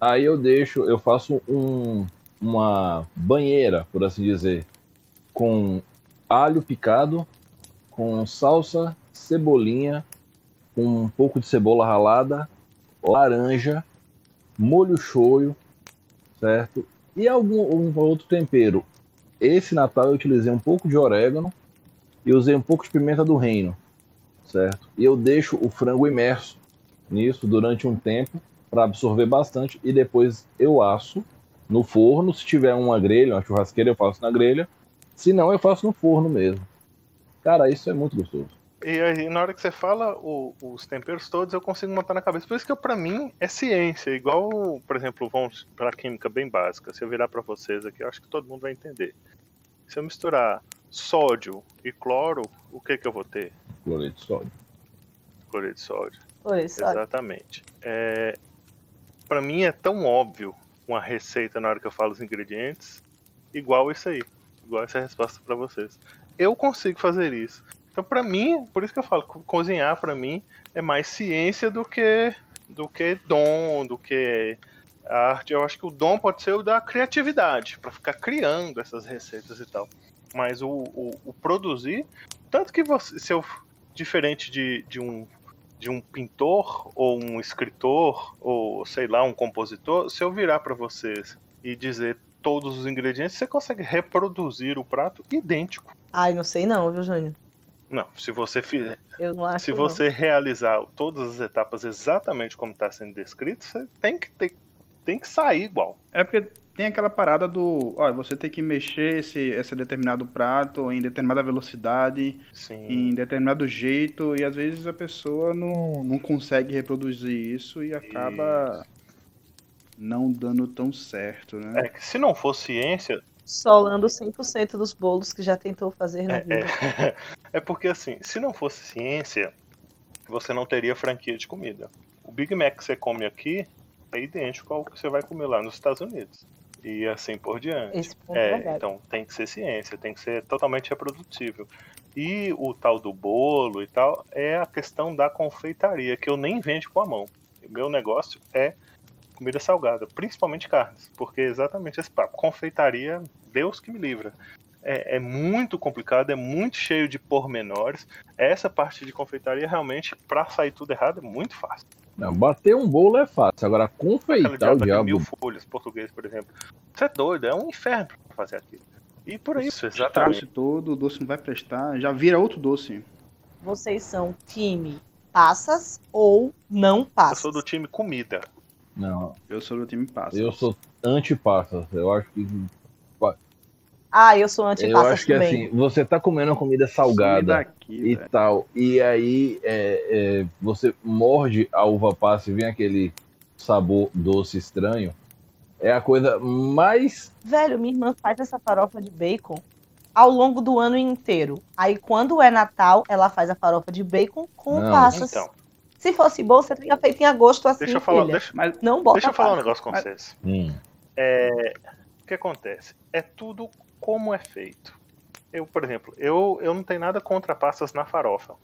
Aí eu deixo, eu faço um, uma banheira, por assim dizer, com alho picado, com salsa, cebolinha, com um pouco de cebola ralada, laranja, molho shoyu, certo? E algum um outro tempero. Esse Natal eu utilizei um pouco de orégano e usei um pouco de pimenta do reino, certo? E eu deixo o frango imerso nisso durante um tempo para absorver bastante e depois eu asso no forno. Se tiver uma grelha, uma churrasqueira, eu faço na grelha. Se não, eu faço no forno mesmo. Cara, isso é muito gostoso. E aí, na hora que você fala o- os temperos todos, eu consigo montar na cabeça. Por isso que pra mim é ciência. Igual, por exemplo, vamos pra química bem básica. Se eu virar pra vocês aqui, eu acho que todo mundo vai entender. Se eu misturar sódio e cloro, o que que eu vou ter? Cloreto de sódio. Cloreto de sódio. Por isso, olha. Exatamente. É, para mim é tão óbvio uma receita na hora que eu falo os ingredientes, igual isso aí, igual essa resposta para vocês. Eu consigo fazer isso. Então, para mim, por isso que eu falo, co- cozinhar para mim é mais ciência do que do que dom, do que arte. Eu acho que o dom pode ser o da criatividade, para ficar criando essas receitas e tal. Mas o, o, o produzir, tanto que você, se eu diferente de, de um de um pintor ou um escritor ou sei lá um compositor, se eu virar para vocês e dizer todos os ingredientes, você consegue reproduzir o prato idêntico. Ai, não sei não, viu, Júnior? Não, se você fizer, Eu não acho se não. você realizar todas as etapas exatamente como está sendo descrito, você tem que ter, tem que sair igual. É porque tem aquela parada do, olha, você tem que mexer esse, esse determinado prato em determinada velocidade, Sim. em determinado jeito, e às vezes a pessoa não, não consegue reproduzir isso e acaba não dando tão certo, né? É que se não for ciência, Solando 100% dos bolos que já tentou fazer na é, vida. é, é porque assim, se não fosse ciência, você não teria franquia de comida. O Big Mac que você come aqui é idêntico ao que você vai comer lá nos Estados Unidos. E assim por diante. É É, então tem que ser ciência, tem que ser totalmente reprodutível. E o tal do bolo e tal é a questão da confeitaria, que eu nem vendo com a mão. O meu negócio é comida salgada, principalmente carnes, porque é exatamente esse papo. Confeitaria, Deus que me livra. É, é muito complicado, é muito cheio de pormenores. Essa parte de confeitaria, realmente, pra sair tudo errado, é muito fácil. Não, bater um bolo é fácil. Agora, confeitar o diabo. mil folhas português, por exemplo. Você é doido, é um inferno pra fazer aquilo. E por isso, exatamente. todo, o doce não vai prestar, já vira outro doce. Vocês são time passas ou não Eu passas? sou do time comida. Não, Eu sou do time passa. eu sou anti-passas. Eu acho que. Ah, eu sou Eu anti-passas acho que também. assim, você tá comendo uma comida salgada. Daqui, e velho. tal. E aí é, é, você morde a uva passa e vem aquele sabor doce estranho. É a coisa mais. Velho, minha irmã faz essa farofa de bacon ao longo do ano inteiro. Aí, quando é Natal, ela faz a farofa de bacon com Não, passas. Então, Se fosse bom, você teria feito em agosto assim, deixa eu falar, filha. deixa, Mas Não bota deixa eu falar um negócio com Mas- vocês. Hum, O que acontece? É tudo como é feito. Eu, por exemplo, eu, eu não tenho nada contra passas na farofa.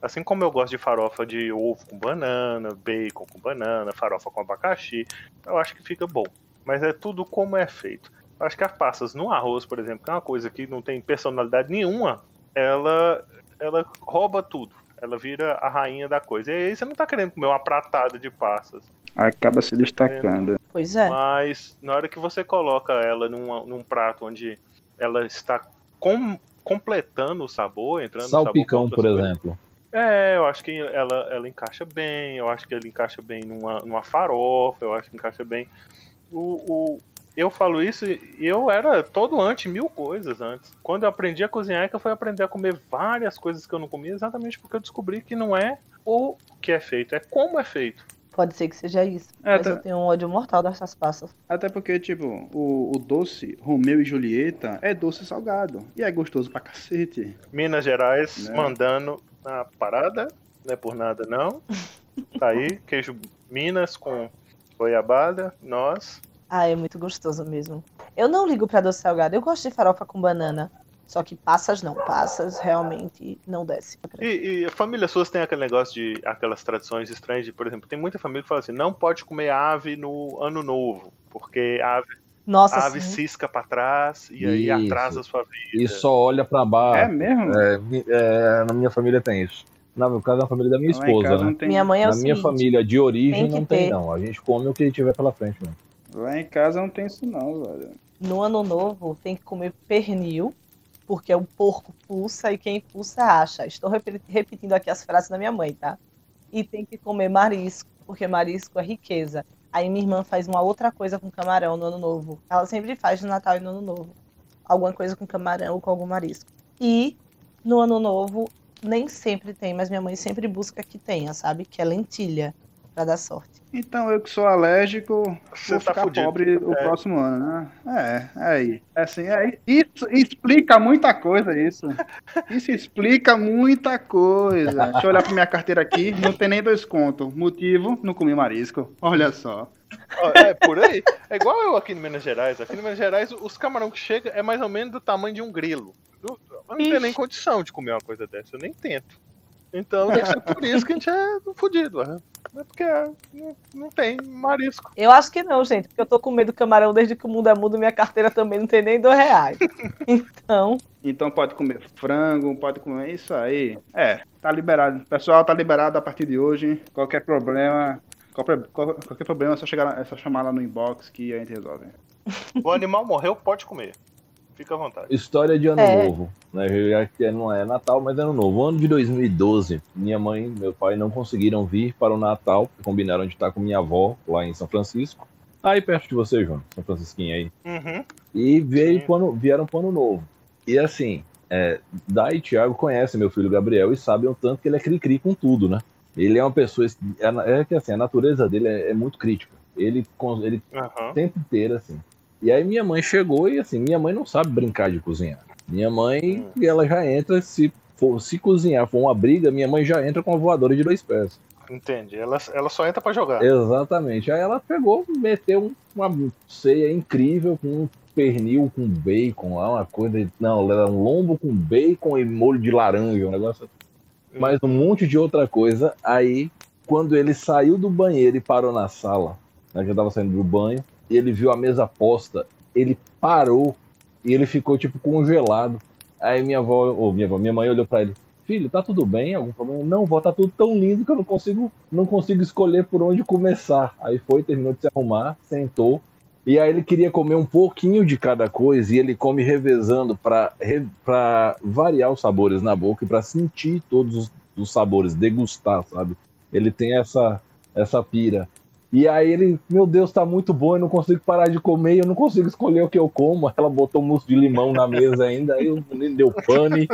Assim como eu gosto de farofa de ovo com banana, bacon com banana, farofa com abacaxi, eu acho que fica bom. Mas é tudo como é feito. Eu acho que as passas no arroz, por exemplo, que é uma coisa que não tem personalidade nenhuma, ela, ela rouba tudo. Ela vira a rainha da coisa. E aí você não tá querendo comer uma pratada de passas. acaba se destacando. Pois é. Mas na hora que você coloca ela numa- num prato onde ela está com- completando o sabor, entrando salpicão, no sabor por exemplo. É, eu acho que ela, ela encaixa bem, eu acho que ela encaixa bem numa, numa farofa, eu acho que encaixa bem. O, o- eu falo isso e eu era todo anti mil coisas antes. Quando eu aprendi a cozinhar, é que eu fui aprender a comer várias coisas que eu não comia, exatamente porque eu descobri que não é o que é feito, é como é feito. Pode ser que seja isso. É, mas tá- eu tenho um ódio mortal dessas passas. Até porque, tipo, o, o doce Romeu e Julieta é doce salgado. E é gostoso pra cacete. Minas Gerais Né? mandando na parada, não é por nada não. Tá aí, queijo Minas com goiabada, nós. Ah, é muito gostoso mesmo. Eu não ligo pra doce salgado. Eu gosto de farofa com banana. Só que passas não. Passas realmente não desce. E, e a família suas tem aquele negócio de aquelas tradições estranhas de, por exemplo, tem muita família que fala assim, não pode comer ave no ano novo, porque a ave, Nossa, a ave sim. cisca pra trás e aí Isso. atrasa a sua vida. E só olha pra baixo. É mesmo? É, é, na minha família tem isso. No meu caso, é a família da minha Lá em esposa, né? não tem. Minha mãe é o Na minha seguinte, família de origem tem não tem, ter. não. A gente come o que tiver pela frente, né? Lá em casa não tem isso não, velho. no ano novo tem que comer pernil, porque o porco pulsa e quem pulsa acha. Estou repe- repetindo aqui as frases da minha mãe, tá? E tem que comer marisco, porque marisco é riqueza. Aí minha irmã faz uma outra coisa com camarão no ano novo. Ela sempre faz no Natal e no ano novo. Alguma coisa com camarão ou com algum marisco. E no ano novo nem sempre tem, mas minha mãe sempre busca que tenha, sabe? Que é lentilha, pra dar sorte. Então eu que sou alérgico, Você vou tá ficar fudido. pobre o É. próximo ano, né? É, é aí. É assim, é, isso explica muita coisa, isso. Isso explica muita coisa. Deixa eu olhar pra minha carteira aqui, não tem nem dois contos. Motivo, não comi marisco. Olha só. É, por aí. É igual eu aqui em Minas Gerais. Aqui em Minas Gerais, os camarão que chega é mais ou menos do tamanho de um grilo. Eu, eu não tenho nem condição de comer uma coisa dessa, eu nem tento. Então deve ser por isso que a gente é fudido. É É porque não, não tem marisco. Eu acho que não, gente, porque eu tô com medo do camarão desde que o mundo é mundo, minha carteira também não tem nem dois reais. Então, Então pode comer frango, pode comer isso aí. É, tá liberado. Pessoal, tá liberado a partir de hoje. Qualquer problema, qualquer, qual- qualquer problema é só, chegar, é só chamar lá no inbox que a gente resolve. O animal morreu, pode comer. Fica à vontade. História de ano É. novo. Né? Já que não é Natal, mas é ano novo. Ano de 2012, minha mãe e meu pai não conseguiram vir para o Natal. Combinaram de estar com minha avó lá em São Francisco. Aí perto de você, João, São Francisquinho aí. Uhum. E veio Sim. vieram pro ano novo. E assim, é, Dai e Thiago conhecem meu filho Gabriel e sabem o tanto que ele é cri-cri com tudo, né? Ele é uma pessoa. É, é que assim, a natureza dele é, é muito crítica. Ele, ele o tempo inteiro, assim. E aí minha mãe chegou e assim, minha mãe não sabe brincar de cozinhar. Minha mãe, ela já entra, se for, se cozinhar for uma briga, minha mãe já entra com uma voadora de dois pés. Entendi. Ela, ela só entra pra jogar. Exatamente. Aí ela pegou, meteu um- uma ceia incrível com um pernil com bacon lá, uma coisa. Não, era um lombo com bacon e molho de laranja, um negócio. Mais um monte de outra coisa. Aí, quando ele saiu do banheiro e parou na sala, né, já tava saindo do banho, e ele viu a mesa posta, ele parou e ele ficou tipo congelado. Aí minha avó, ou minha avó, minha mãe olhou pra ele. Filho, tá tudo bem? Algum problema? Não, vó, tá tudo tão lindo que eu não consigo, não consigo escolher por onde começar. Aí foi, terminou de se arrumar, sentou. E aí ele queria comer um pouquinho de cada coisa e ele come revezando para variar os sabores na boca e para sentir todos os, os sabores, degustar, sabe? Ele tem essa essa pira. E aí ele, meu Deus, tá muito bom, eu não consigo parar de comer, eu não consigo escolher o que eu como. Ela botou mousse de limão na mesa ainda, aí o menino deu pane.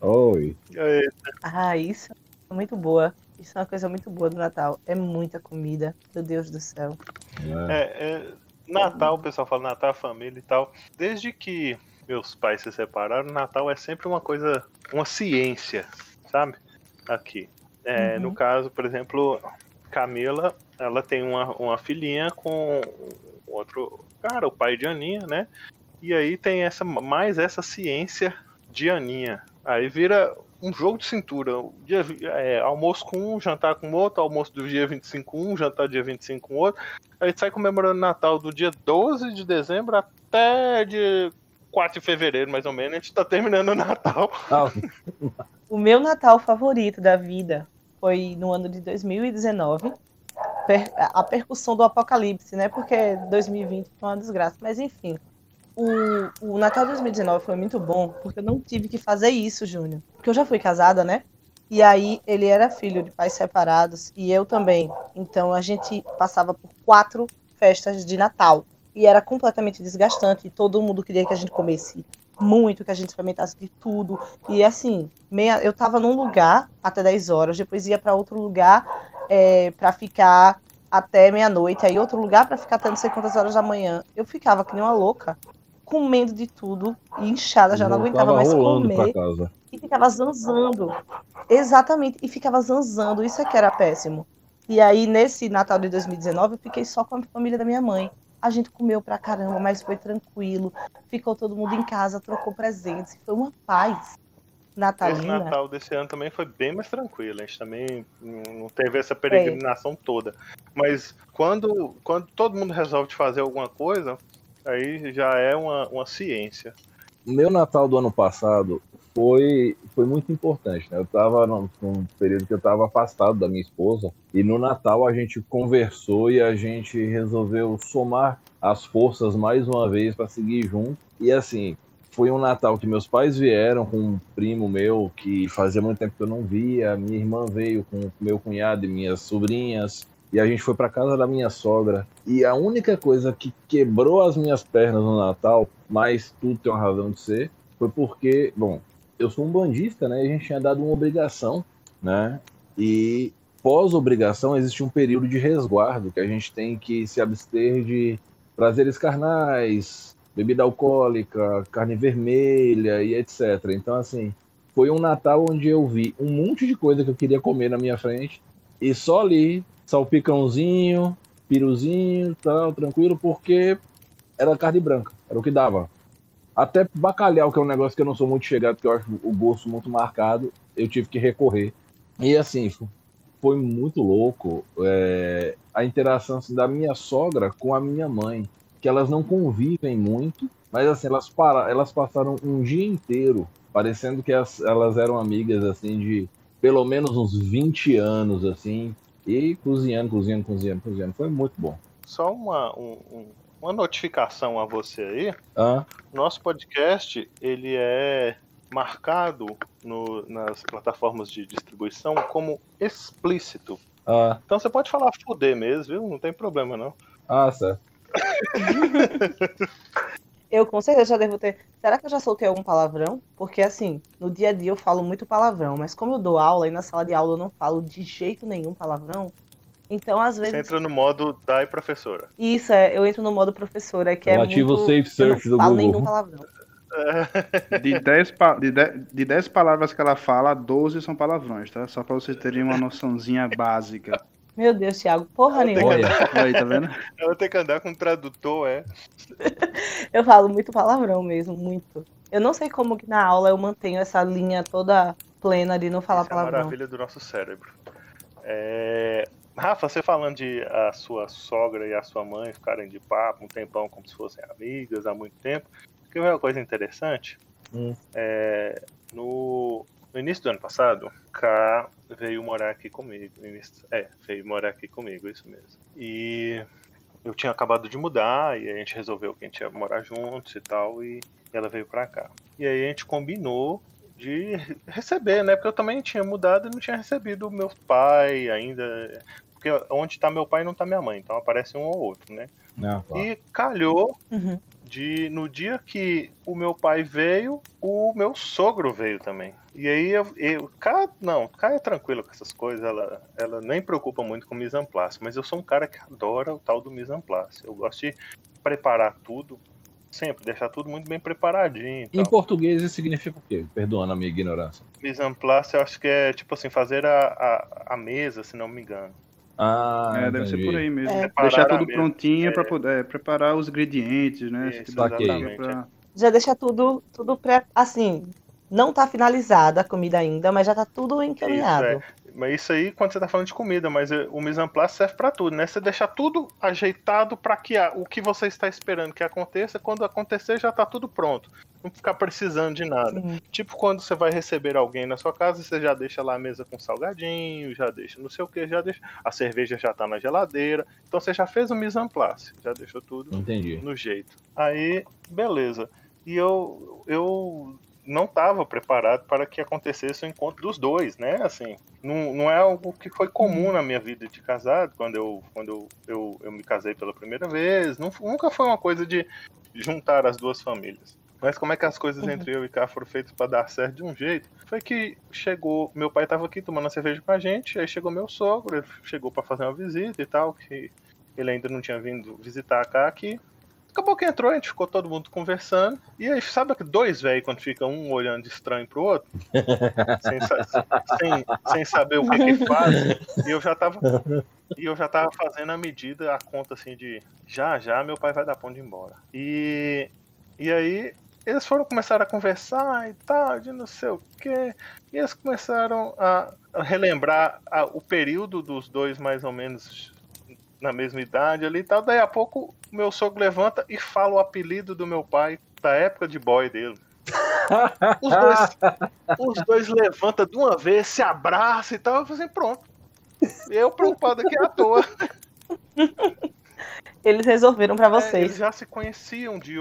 Oi. Ah, isso é muito boa. Isso é uma coisa muito boa do Natal. É muita comida. Meu Deus do céu. É. É, é, Natal, o pessoal fala Natal, família e tal. Desde que meus pais se separaram, Natal é sempre uma coisa, uma ciência, sabe? Aqui. É, Uhum. No caso, por exemplo, Camila, ela tem uma, uma filhinha com outro cara, o pai de Aninha, né? E aí tem essa mais essa ciência de Aninha. Aí vira um jogo de cintura. Dia, é, almoço com um, jantar com outro, almoço do dia 25 com um, jantar dia 25 com outro. A gente sai comemorando Natal do dia 12 de dezembro até dia 4 de fevereiro, mais ou menos. A gente tá terminando o Natal. Ah, O meu Natal favorito da vida foi no ano de 2019. Per- a percussão do apocalipse, né? Porque 2020 foi uma desgraça. Mas enfim. O, o Natal de 2019 foi muito bom, porque eu não tive que fazer isso, Júnior. Porque eu já fui casada, né? E aí ele era filho de pais separados e eu também. Então a gente passava por quatro festas de Natal. E era completamente desgastante. Todo mundo queria que a gente comesse muito, que a gente experimentasse de tudo. E assim, meia, eu tava num lugar até 10 horas, depois ia para outro lugar é, para ficar até meia-noite, aí outro lugar para ficar até não sei quantas horas da manhã. Eu ficava que nem uma louca, comendo de tudo e inchada, já não aguentava tava mais comer e ficava zanzando. Exatamente, e ficava zanzando, isso é que era péssimo. E aí, nesse Natal de 2019, eu fiquei só com a família da minha mãe. A gente comeu pra caramba, mas foi tranquilo. Ficou todo mundo em casa, trocou presentes. Foi uma paz Esse natalina. Natal desse ano também foi bem mais tranquilo. A gente também não teve essa peregrinação toda. Mas quando, quando todo mundo resolve fazer alguma coisa, aí já é uma, uma ciência. O meu Natal do ano passado foi, foi muito importante, né? Eu tava num, num período que eu tava afastado da minha esposa e no Natal a gente conversou e a gente resolveu somar as forças mais uma vez para seguir junto. E assim, foi um Natal que meus pais vieram com um primo meu que fazia muito tempo que eu não via, minha irmã veio com meu cunhado e minhas sobrinhas. E a gente foi para casa da minha sogra. E a única coisa que quebrou as minhas pernas no Natal, mas tudo tem uma razão de ser, foi porque, bom, eu sou um bandista, né? A gente tinha dado uma obrigação, né? E pós-obrigação existe um período de resguardo que a gente tem que se abster de prazeres carnais, bebida alcoólica, carne vermelha e etc. Então, assim, foi um Natal onde eu vi um monte de coisa que eu queria comer na minha frente e só ali, salpicãozinho, piruzinho, tal, tranquilo, porque era carne branca, era o que dava. Até bacalhau, que é um negócio que eu não sou muito chegado, porque eu acho o gosto muito marcado, eu tive que recorrer. E assim, foi muito louco é, a interação assim, da minha sogra com a minha mãe, que elas não convivem muito, mas assim, elas, para, elas passaram um dia inteiro parecendo que as, elas eram amigas assim de pelo menos uns 20 anos, assim, e cozinhando, cozinhando, cozinhando, cozinhando. Foi muito bom. Só uma, um- um- uma notificação a você aí. Ah, Nosso podcast, ele é marcado no- nas plataformas de distribuição como explícito. Ah, Então você pode falar fuder mesmo, viu? Não tem problema, não. ah, certo. Eu com certeza já devo ter. Será que eu já soltei algum palavrão? Porque assim, no dia a dia eu falo muito palavrão, mas como eu dou aula e na sala de aula eu não falo de jeito nenhum palavrão, então às Você vezes. entra no modo Dai professora. Isso, é, eu entro no modo professora, que é Relativo muito... safe eu não search do Google. nenhum palavrão. De 10 pa- de de- de 10 palavras que ela fala, 12 são palavrões, tá? Só pra vocês terem uma noçãozinha básica. Meu Deus, Thiago, porra nenhuma. Olha, Aí, tá vendo? Ela tem que andar com um tradutor, é. Eu falo muito palavrão mesmo, muito. Eu não sei como que na aula eu mantenho essa linha toda plena de não falar Essa é a palavrão. maravilha do nosso cérebro. É, Rafa, você falando de a sua sogra e a sua mãe ficarem de papo um tempão como se fossem amigas há muito tempo, que uma coisa interessante. Hum. É, no, no início do ano passado, K veio morar aqui comigo. início- é, veio morar aqui comigo, isso mesmo. E eu tinha acabado de mudar e a gente resolveu que a gente ia morar juntos e tal, e ela veio pra cá. E aí a gente combinou de receber, né? Porque eu também tinha mudado e não tinha recebido o meu pai ainda. Porque onde tá meu pai não tá minha mãe, então aparece um ou outro, né? não, claro. E calhou Uhum. de no dia que o meu pai veio, o meu sogro veio também. E aí eu, eu Cá, não, Cá é tranquila com essas coisas, ela, ela nem preocupa muito com mise en place, mas eu sou um cara que adora o tal do mise en place. Eu gosto de preparar tudo, sempre deixar tudo muito bem preparadinho. Em tal. português isso significa o quê? Perdoando a minha ignorância. Mise en place eu acho que é tipo assim, fazer a, a, a mesa, se não me engano. Ah, É, deve ser por aí mesmo. É. Deixar tudo mesa. prontinho É. pra poder é, preparar os ingredientes, né? Isso, tipo exatamente, pra- Já deixa tudo, tudo pré... assim, não tá finalizada a comida ainda, mas já tá tudo encaminhado. Isso, é. Mas isso aí quando você tá falando de comida, mas eh, o mise en place serve pra tudo, né? Você deixar tudo ajeitado pra que a- o que você está esperando que aconteça, quando acontecer já tá tudo pronto. Não ficar precisando de nada. Sim. Tipo quando você vai receber alguém na sua casa, você já deixa lá a mesa com salgadinho, já deixa não sei o que, já deixa. A cerveja já tá na geladeira. Então você já fez o mise en place, já deixou tudo Entendi. no jeito. Aí, beleza. E eu, eu não estava preparado para que acontecesse o encontro dos dois, né? Assim, não, não é algo que foi comum na minha vida de casado, quando eu, quando eu, eu, eu me casei pela primeira vez. Não, nunca foi uma coisa de juntar as duas famílias. Mas como é que as coisas Uhum. entre eu e Cá foram feitas para dar certo de um jeito? Foi que chegou, meu pai estava aqui tomando cerveja com a gente, aí chegou meu sogro, ele chegou para fazer uma visita e tal, que ele ainda não tinha vindo visitar Cá aqui. Acabou que entrou, a gente ficou todo mundo conversando. E aí, sabe que dois velhos, quando fica um olhando de estranho pro outro, sem, sem, sem saber o que, que faz, e eu já tava. E eu já tava fazendo a medida, a conta assim de já, já meu pai vai dar ponto de embora. E, e aí eles foram começar a conversar e tal, de não sei o quê. E eles começaram a, a relembrar a- o período dos dois mais ou menos na mesma idade ali e tal. Daí a pouco meu sogro levanta e fala o apelido do meu pai da época de boy dele. Os dois, os dois levantam de uma vez, se abraçam e tal. Eu falei assim, pronto. Eu preocupado aqui à toa. Eles resolveram pra É, eles vocês. já se conheciam de,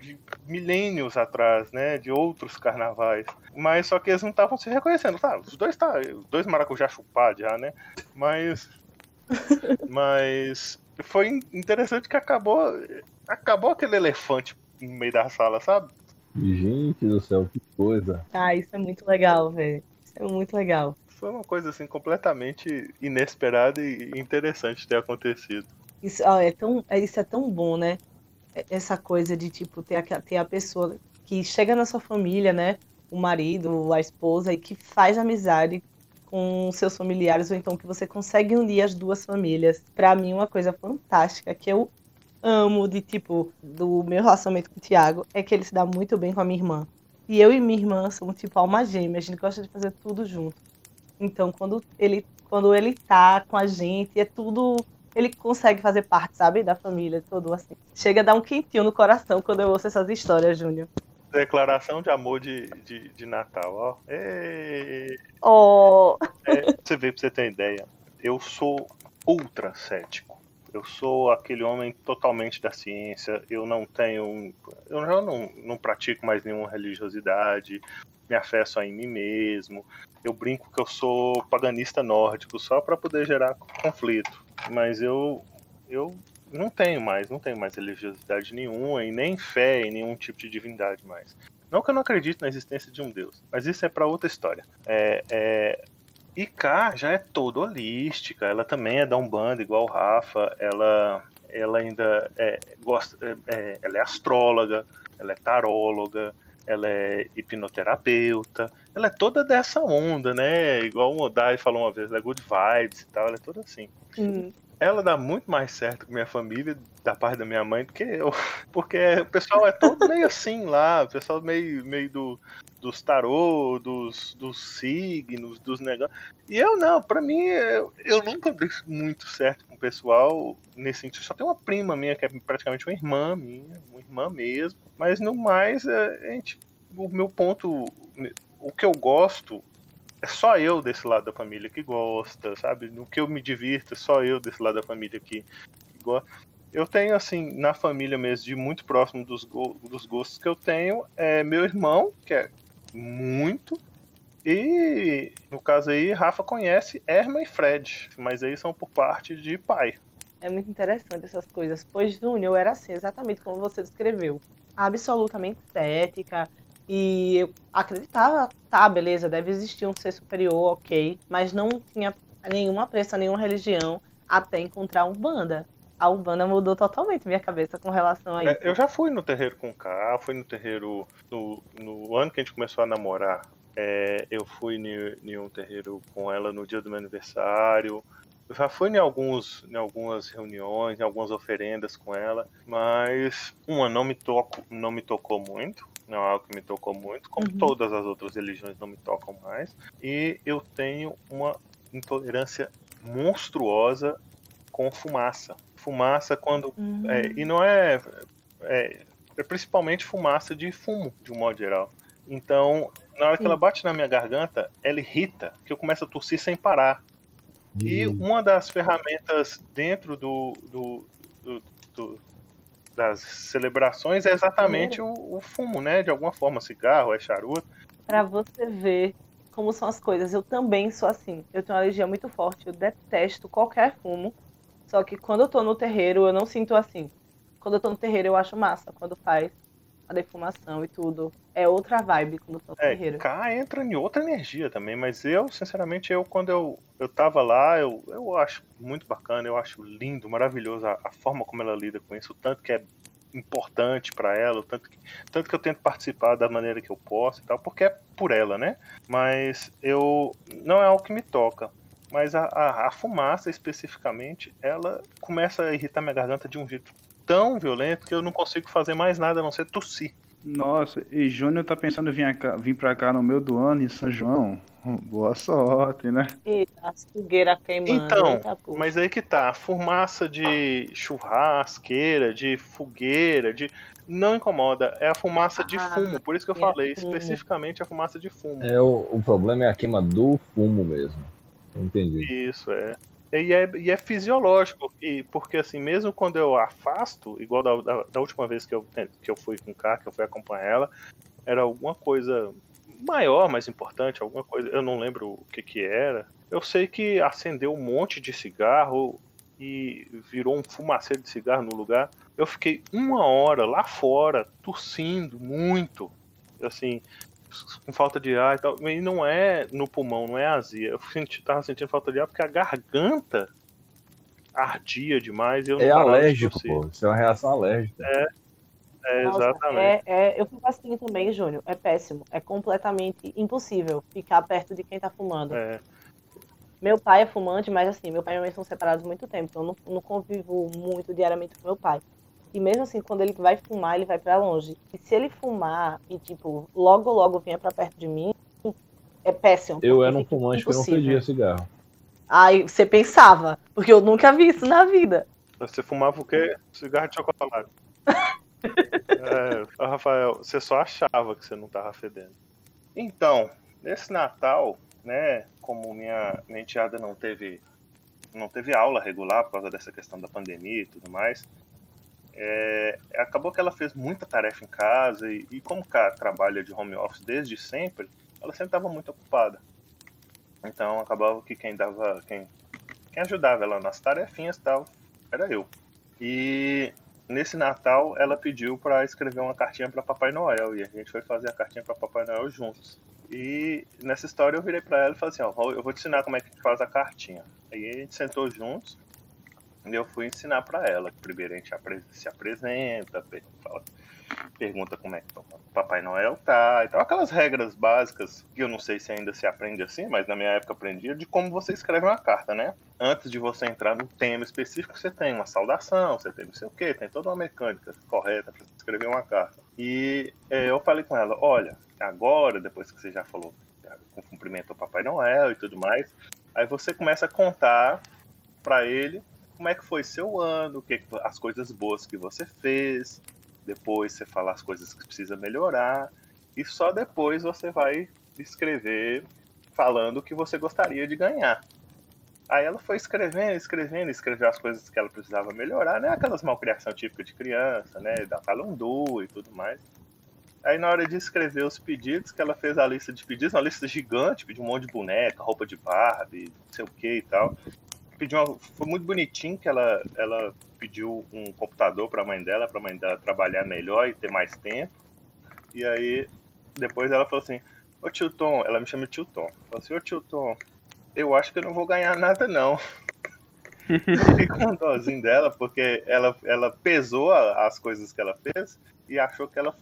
de milênios atrás, né? De outros carnavais. Mas só que eles não estavam se reconhecendo. Tá, os dois tá. Os dois maracujá chupados já, né? Mas. Mas foi in- interessante que acabou. Acabou aquele elefante no meio da sala, sabe? Gente do céu, que coisa. Ah, isso é muito legal, velho. Isso é muito legal. Foi uma coisa assim completamente inesperada e interessante ter acontecido. Isso, ó, é tão, é- isso é tão bom, né? É- Essa coisa de, tipo, ter a, ter a pessoa que chega na sua família, né? O marido, a esposa, e que faz amizade com seus familiares, ou então que você consegue unir as duas famílias. Pra mim, uma coisa fantástica que eu amo de, tipo, do meu relacionamento com o Thiago é que ele se dá muito bem com a minha irmã. E eu e minha irmã somos, tipo, alma gêmea, a gente gosta de fazer tudo junto. Então, quando ele, quando ele tá com a gente, é tudo ele consegue fazer parte, sabe, da família, todo assim. Chega a dar um quentinho no coração quando eu ouço essas histórias, Júnior. Declaração de amor de, de, de Natal, ó. Oh, É, você ver, pra você ter ideia, eu sou ultra cético. Eu sou aquele homem totalmente da ciência. Eu não tenho. Eu já não, não pratico mais nenhuma religiosidade. Me afeto só em mim mesmo. eu brinco que eu sou paganista nórdico só para poder gerar conflito. Mas eu, eu não tenho mais, não tenho mais religiosidade nenhuma e nem fé em nenhum tipo de divindade mais. Não que eu não acredite na existência de um Deus, mas isso é para outra história. É, é, cá já é toda holística, ela também é da Umbanda, igual o Rafa, ela, ela ainda é, gosta, é, é ela é astróloga, ela é taróloga, ela é hipnoterapeuta, ela é toda dessa onda, né? Igual o Odai falou uma vez, ela é good vibes e tal, ela é toda assim. Hum. Ela dá muito mais certo com minha família, da parte da minha mãe, do que eu. Porque o pessoal é todo meio assim lá, o pessoal meio, meio do, dos tarô, dos, dos signos, dos negócios. E eu não, para mim, eu, eu nunca dei muito certo com o pessoal nesse sentido. Só tem uma prima minha que é praticamente uma irmã minha, uma irmã mesmo. Mas no mais, é, a gente, o meu ponto, o que eu gosto é só eu desse lado da família que gosta, sabe? No que eu me divirto, é só eu desse lado da família que, que gosta. Eu tenho, assim, na família mesmo, de muito próximo dos, go dos gostos que eu tenho, é meu irmão, que é muito. E no caso aí, Rafa conhece Erma e Fred, mas aí são por parte de pai. É muito interessante essas coisas, pois Júnior era assim, exatamente como você descreveu. Absolutamente cética. E eu acreditava, tá, beleza, deve existir um ser superior, ok, mas não tinha nenhuma pressa, nenhuma religião até encontrar um banda a Umbanda mudou totalmente minha cabeça com relação a É, isso. eu já fui no terreiro com o K, fui no terreiro no, no ano que a gente começou a namorar. É, eu fui em um terreiro com ela no dia do meu aniversário. Eu já fui em, alguns, em algumas reuniões, em algumas oferendas com ela, mas uma não me, toco, não me tocou muito, não é algo que me tocou muito, como Uhum. todas as outras religiões não me tocam mais. E eu tenho uma intolerância monstruosa com fumaça. Fumaça quando Hum. é, e não é, é, é principalmente fumaça de fumo, de um modo geral. Então, na hora que Sim. ela bate na minha garganta, ela irrita, que eu começo a tossir sem parar. E Hum. uma das ferramentas dentro do, do- do- do- das celebrações é exatamente o, o fumo, né? De alguma forma, cigarro, é charuto. Pra você ver como são as coisas. Eu também sou assim. Eu tenho uma alergia muito forte. Eu detesto qualquer fumo. Só que quando eu tô no terreiro, eu não sinto assim. Quando eu tô no terreiro, eu acho massa. Quando faz a defumação e tudo. É outra vibe eu tô no É, terreiro. cá entra em outra energia também, mas eu, sinceramente, eu quando eu, eu tava lá, eu, eu acho muito bacana, eu acho lindo, maravilhoso a, a forma como ela lida com isso, o tanto que é importante pra ela, o tanto que, tanto que eu tento participar da maneira que eu posso e tal, porque é por ela, né? Mas eu não é algo que me toca. Mas a, a, a fumaça especificamente, ela começa a irritar minha garganta de um jeito tão violento que eu não consigo fazer mais nada a não ser tossir. Nossa, e Júnior tá pensando em vir, cá, vir pra cá no meio do ano em São João? Boa sorte, né? E a fogueira queimando. Então, porra. Mas aí que tá, a fumaça de churrasqueira, de fogueira, de. Não incomoda, é a fumaça de Ah, fumo. Por isso que eu falei, fumo. especificamente a fumaça de fumo. É, o, o problema é a queima do fumo mesmo. Entendi. Isso, é. E é, e é fisiológico, e, porque assim, mesmo quando eu afasto, igual da, da, da última vez que eu, que eu fui com o K, que eu fui acompanhar ela, era alguma coisa maior, mais importante, alguma coisa, eu não lembro o que que era. Eu sei que acendeu um monte de cigarro e virou um fumaceiro de cigarro no lugar. Eu fiquei uma hora lá fora, tossindo muito, assim, com falta de ar e tal. E não é no pulmão, não é azia. Eu senti, tava sentindo falta de ar porque a garganta ardia demais. e É alérgico, pô. Isso é uma reação alérgica. É, Nossa, exatamente. é- é- eu fico assim também, Júnior. É péssimo. É completamente impossível ficar perto de quem tá fumando. É, Meu pai é fumante, mas assim, meu pai e minha mãe são separados há muito tempo, então eu não, não convivo muito diariamente com meu pai. E mesmo assim, quando ele vai fumar, ele vai pra longe. E se ele fumar e, tipo, logo, logo vinha pra perto de mim, é péssimo. Eu era um fumante que não impossível. fedia cigarro. Aí você pensava, porque eu nunca vi isso na vida. Você fumava o quê? Cigarro de chocolate. é, Rafael, você só achava que você não tava fedendo. Então, nesse Natal, né, como minha, minha enteada não teve, não teve aula regular por causa dessa questão da pandemia e tudo mais, é, acabou que ela fez muita tarefa em casa e, e como cá trabalha de home office desde sempre, ela sempre estava muito ocupada. Então acabava que quem dava. Quem, quem ajudava ela nas tarefinhas tal era eu. E nesse Natal ela pediu para escrever uma cartinha para Papai Noel e a gente foi fazer a cartinha para Papai Noel juntos. E nessa história eu virei para ela e falei assim, ó, eu vou te ensinar como é que faz a cartinha. Aí a gente sentou juntos eu fui ensinar para ela. Primeiro a gente se apresenta, pergunta como é que o Papai Noel tá, então aquelas regras básicas que eu não sei se ainda se aprende assim, mas na minha época aprendia de como você escreve uma carta, né? Antes de você entrar no tema específico, você tem uma saudação, você tem não sei o que, tem toda uma mecânica correta para escrever uma carta. E é, eu falei com ela, olha, agora, depois que você já falou com cumprimento ao Papai Noel e tudo mais, aí você começa a contar para ele como é que foi seu ano, que, as coisas boas que você fez, depois você fala as coisas que precisa melhorar, e só depois você vai escrever falando o que você gostaria de ganhar. Aí ela foi escrevendo, escrevendo, escreveu as coisas que ela precisava melhorar, né? Aquelas malcriação típicas de criança, né? Da calundu e tudo mais. Aí na hora de escrever os pedidos, que ela fez a lista de pedidos, uma lista gigante, pediu um monte de boneca, roupa de Barbie, não sei o que e tal pediu uma, foi muito bonitinho que ela, ela pediu um computador para a mãe dela, para a mãe dela trabalhar melhor e ter mais tempo. E aí, depois ela falou assim: Ô tio Tom, ela me chama de tio Tom. Falou assim: Ô tio Tom, eu acho que eu não vou ganhar nada não. fiquei com dozinho dela, porque ela, ela pesou as coisas que ela fez e achou que ela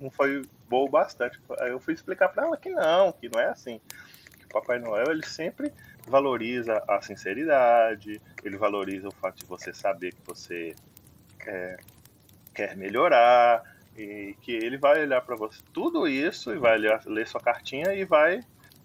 não foi boa bastante. Aí eu fui explicar para ela que não, que não é assim. Que o Papai Noel, ele sempre valoriza a sinceridade, ele valoriza o fato de você saber que você é, quer melhorar, e que ele vai olhar para você tudo isso e vai ler, ler sua cartinha e vai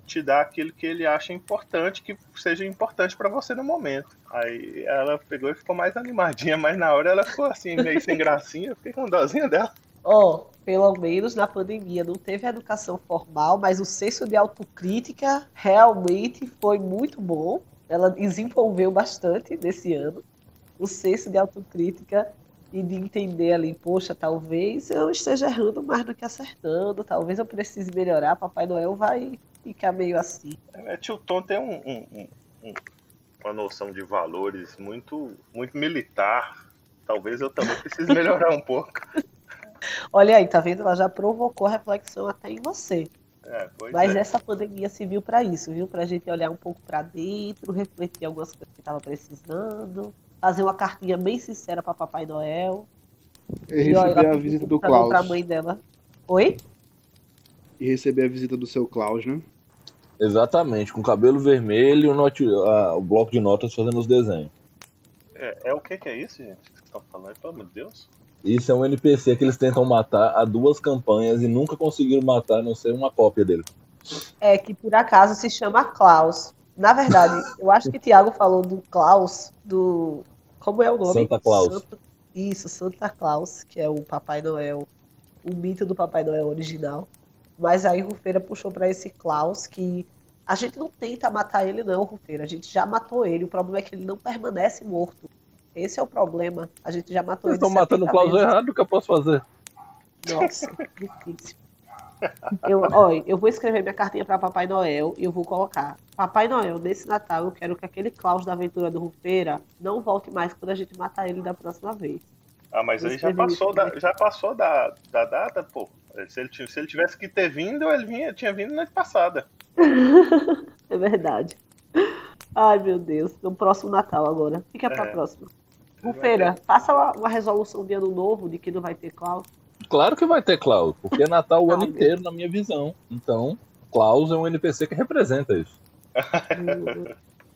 te dar aquilo que ele acha importante, que seja importante para você no momento. Aí ela pegou e ficou mais animadinha, mas na hora ela ficou assim, meio sem gracinha, eu fiquei com dozinha dela. Ó, oh, pelo menos na pandemia não teve educação formal, mas o senso de autocrítica realmente foi muito bom. Ela desenvolveu bastante nesse ano. O senso de autocrítica e de entender ali, poxa, talvez eu esteja errando mais do que acertando, talvez eu precise melhorar, Papai Noel vai ficar meio assim. É, tio Tom tem um, um, um, uma noção de valores muito, muito militar. Talvez eu também precise melhorar um pouco. Olha aí, tá vendo? Ela já provocou reflexão até em você. É, Mas é. essa pandemia serviu para isso, viu? Pra gente olhar um pouco para dentro, refletir algumas coisas que tava precisando, fazer uma cartinha bem sincera para Papai Noel. E receber a visita do Klaus. Pra mãe dela. Oi? E receber a visita do seu Klaus, né? Exatamente, com cabelo vermelho, note, uh, o bloco de notas fazendo os desenhos. É, é o que, que é isso, gente? Que vocês estão falando? Pelo amor de Deus. Isso é um NPC que eles tentam matar há duas campanhas e nunca conseguiram matar, a não ser uma cópia dele. É, que por acaso se chama Klaus. Na verdade, eu acho que o Thiago falou do Klaus, do. Como é o nome? Santa Claus. Santa... Isso, Santa Claus, que é o Papai Noel, o mito do Papai Noel original. Mas aí Rufeira puxou para esse Klaus que a gente não tenta matar ele, não, Rufeira. A gente já matou ele. O problema é que ele não permanece morto. Esse é o problema. A gente já matou Vocês estão matando o Klaus errado, o que eu posso fazer? Nossa, difícil. Eu, olha, eu vou escrever minha cartinha para Papai Noel e eu vou colocar. Papai Noel, nesse Natal eu quero que aquele Klaus da aventura do Rufeira não volte mais quando a gente matar ele da próxima vez. Ah, mas ele já passou, da, já passou da, da data, pô. Se ele, se ele tivesse que ter vindo, ele vinha, tinha vindo na passada. é verdade. Ai, meu Deus. No próximo Natal agora. Fica pra é. próxima. Rufeira, faça uma, uma, resolução de ano novo de que não vai ter Klaus. Claro que vai ter Klaus, porque é Natal o ano inteiro, na minha visão. Então, Klaus é um NPC que representa isso.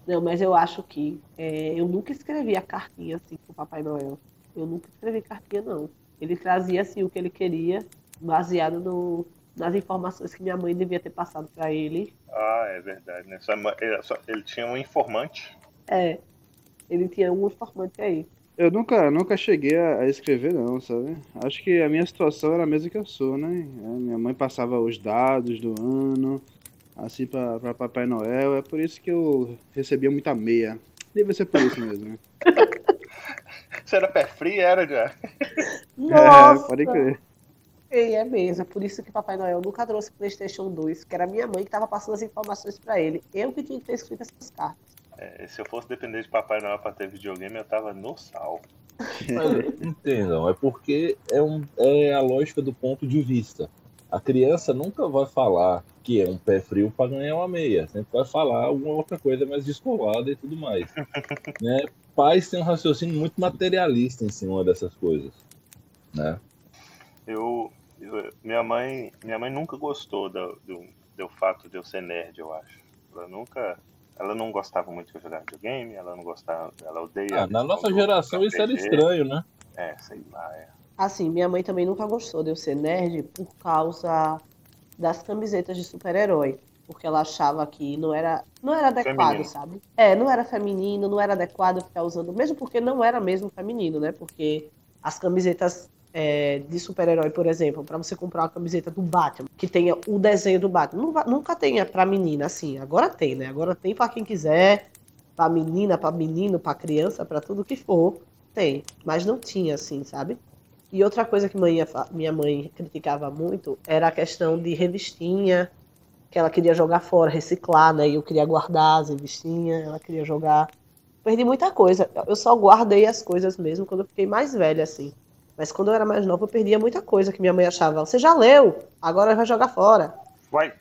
Não, mas eu acho que é, eu nunca escrevi a cartinha assim pro Papai Noel. Eu nunca escrevi cartinha, não. Ele trazia assim o que ele queria, baseado no, nas informações que minha mãe devia ter passado para ele. Ah, é verdade, né? Ele tinha um informante. É, ele tinha um informante aí. Eu nunca, nunca cheguei a, escrever, não, sabe? Acho que a minha situação era a mesma que a sua, né? minha mãe passava os dados do ano, assim, pra, pra Papai Noel. É por isso que eu recebia muita meia. Deve ser por isso mesmo, né? Você era pé frio, era já? Nossa! É, pode crer. fiquei, é mesmo. É por isso que Papai Noel nunca trouxe PlayStation 2, que era minha mãe que estava passando as informações para ele. Eu que tinha que ter escrito essas cartas. É, se eu fosse depender de Papai Noel pra ter videogame, eu tava no sal. Mas, entendam, é porque é, um, é a lógica do ponto de vista. A criança nunca vai falar que é um pé frio para ganhar uma meia. Sempre vai falar alguma outra coisa mais descolada e tudo mais. né? Pais têm um raciocínio muito materialista em cima dessas coisas. Né? Eu, eu- minha mãe, minha mãe nunca gostou do, do, do fato de eu ser nerd, eu acho. Ela nunca, ela não gostava muito que eu jogasse videogame, ela não gostava, ela odeia. Ah, na nossa geração isso era estranho, né? É, sei lá, é. Assim, minha mãe também nunca gostou de eu ser nerd por causa das camisetas de super-herói. Porque ela achava que não era, não era adequado, Feminino. sabe? É, não era feminino, não era adequado ficar usando, mesmo porque não era mesmo feminino, né? Porque as camisetas é, de super-herói, por exemplo, para você comprar uma camiseta do Batman, que tenha o desenho do Batman, nunca tenha pra menina, assim. Agora tem, né? Agora tem pra quem quiser, pra menina, pra menino, pra criança, pra tudo que for, tem. Mas não tinha, assim, sabe? E outra coisa que mãe- minha mãe criticava muito era a questão de revistinha, que ela queria jogar fora, reciclar, né? E eu queria guardar as revistinhas, ela queria jogar. Perdi muita coisa. Eu só guardei as coisas mesmo quando eu fiquei mais velha, assim. Mas quando eu era mais nova, eu perdia muita coisa que minha mãe achava. Você já leu, agora vai jogar fora. Vai,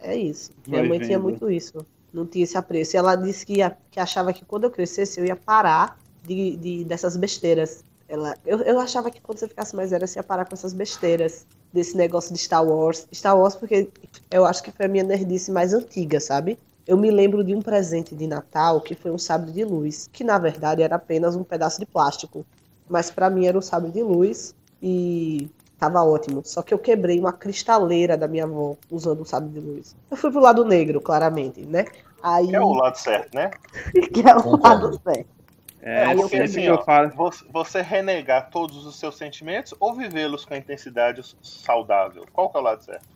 É isso. Minha Vai mãe tinha vendo. muito isso. Não tinha esse apreço. E ela disse que, ia- que achava que quando eu crescesse eu ia parar de, de- dessas besteiras. Ela, eu, eu achava que quando você ficasse mais velha você ia parar com essas besteiras. Desse negócio de Star Wars. Star Wars porque eu acho que foi a minha nerdice mais antiga, sabe? Eu me lembro de um presente de Natal que foi um sabre de luz. Que na verdade era apenas um pedaço de plástico. Mas pra mim era um sabre de luz. E tava ótimo. Só que eu quebrei uma cristaleira da minha avó usando o sabre de luz. Eu fui pro lado negro, claramente, né? Aí, que é o lado certo, né? que é o Concordo. lado certo. É, Aí eu sempre assim, que eu ó, falo. Você, você renegar todos os seus sentimentos ou vivê-los com a intensidade saudável? Qual que é o lado certo?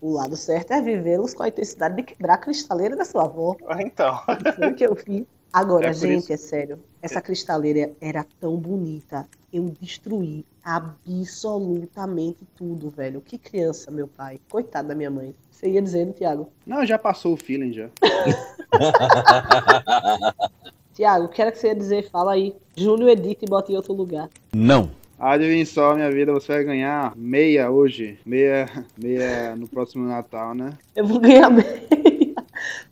O lado certo é vivê-los com a intensidade de quebrar a cristaleira da sua avó. Então, Foi o que eu fiz. Agora, É gente, isso- é sério. Essa cristaleira era tão bonita. Eu destruí absolutamente tudo, velho. Que criança, meu pai. Coitado da minha mãe. Você ia dizendo, Tiago? Não, já passou o feeling já. Tiago, quero que você ia dizer, fala aí. Júnior edita e bota em outro lugar. Não. Adivinha só, minha vida, você vai ganhar meia hoje. Meia, meia no próximo Natal, né? Eu vou ganhar meia.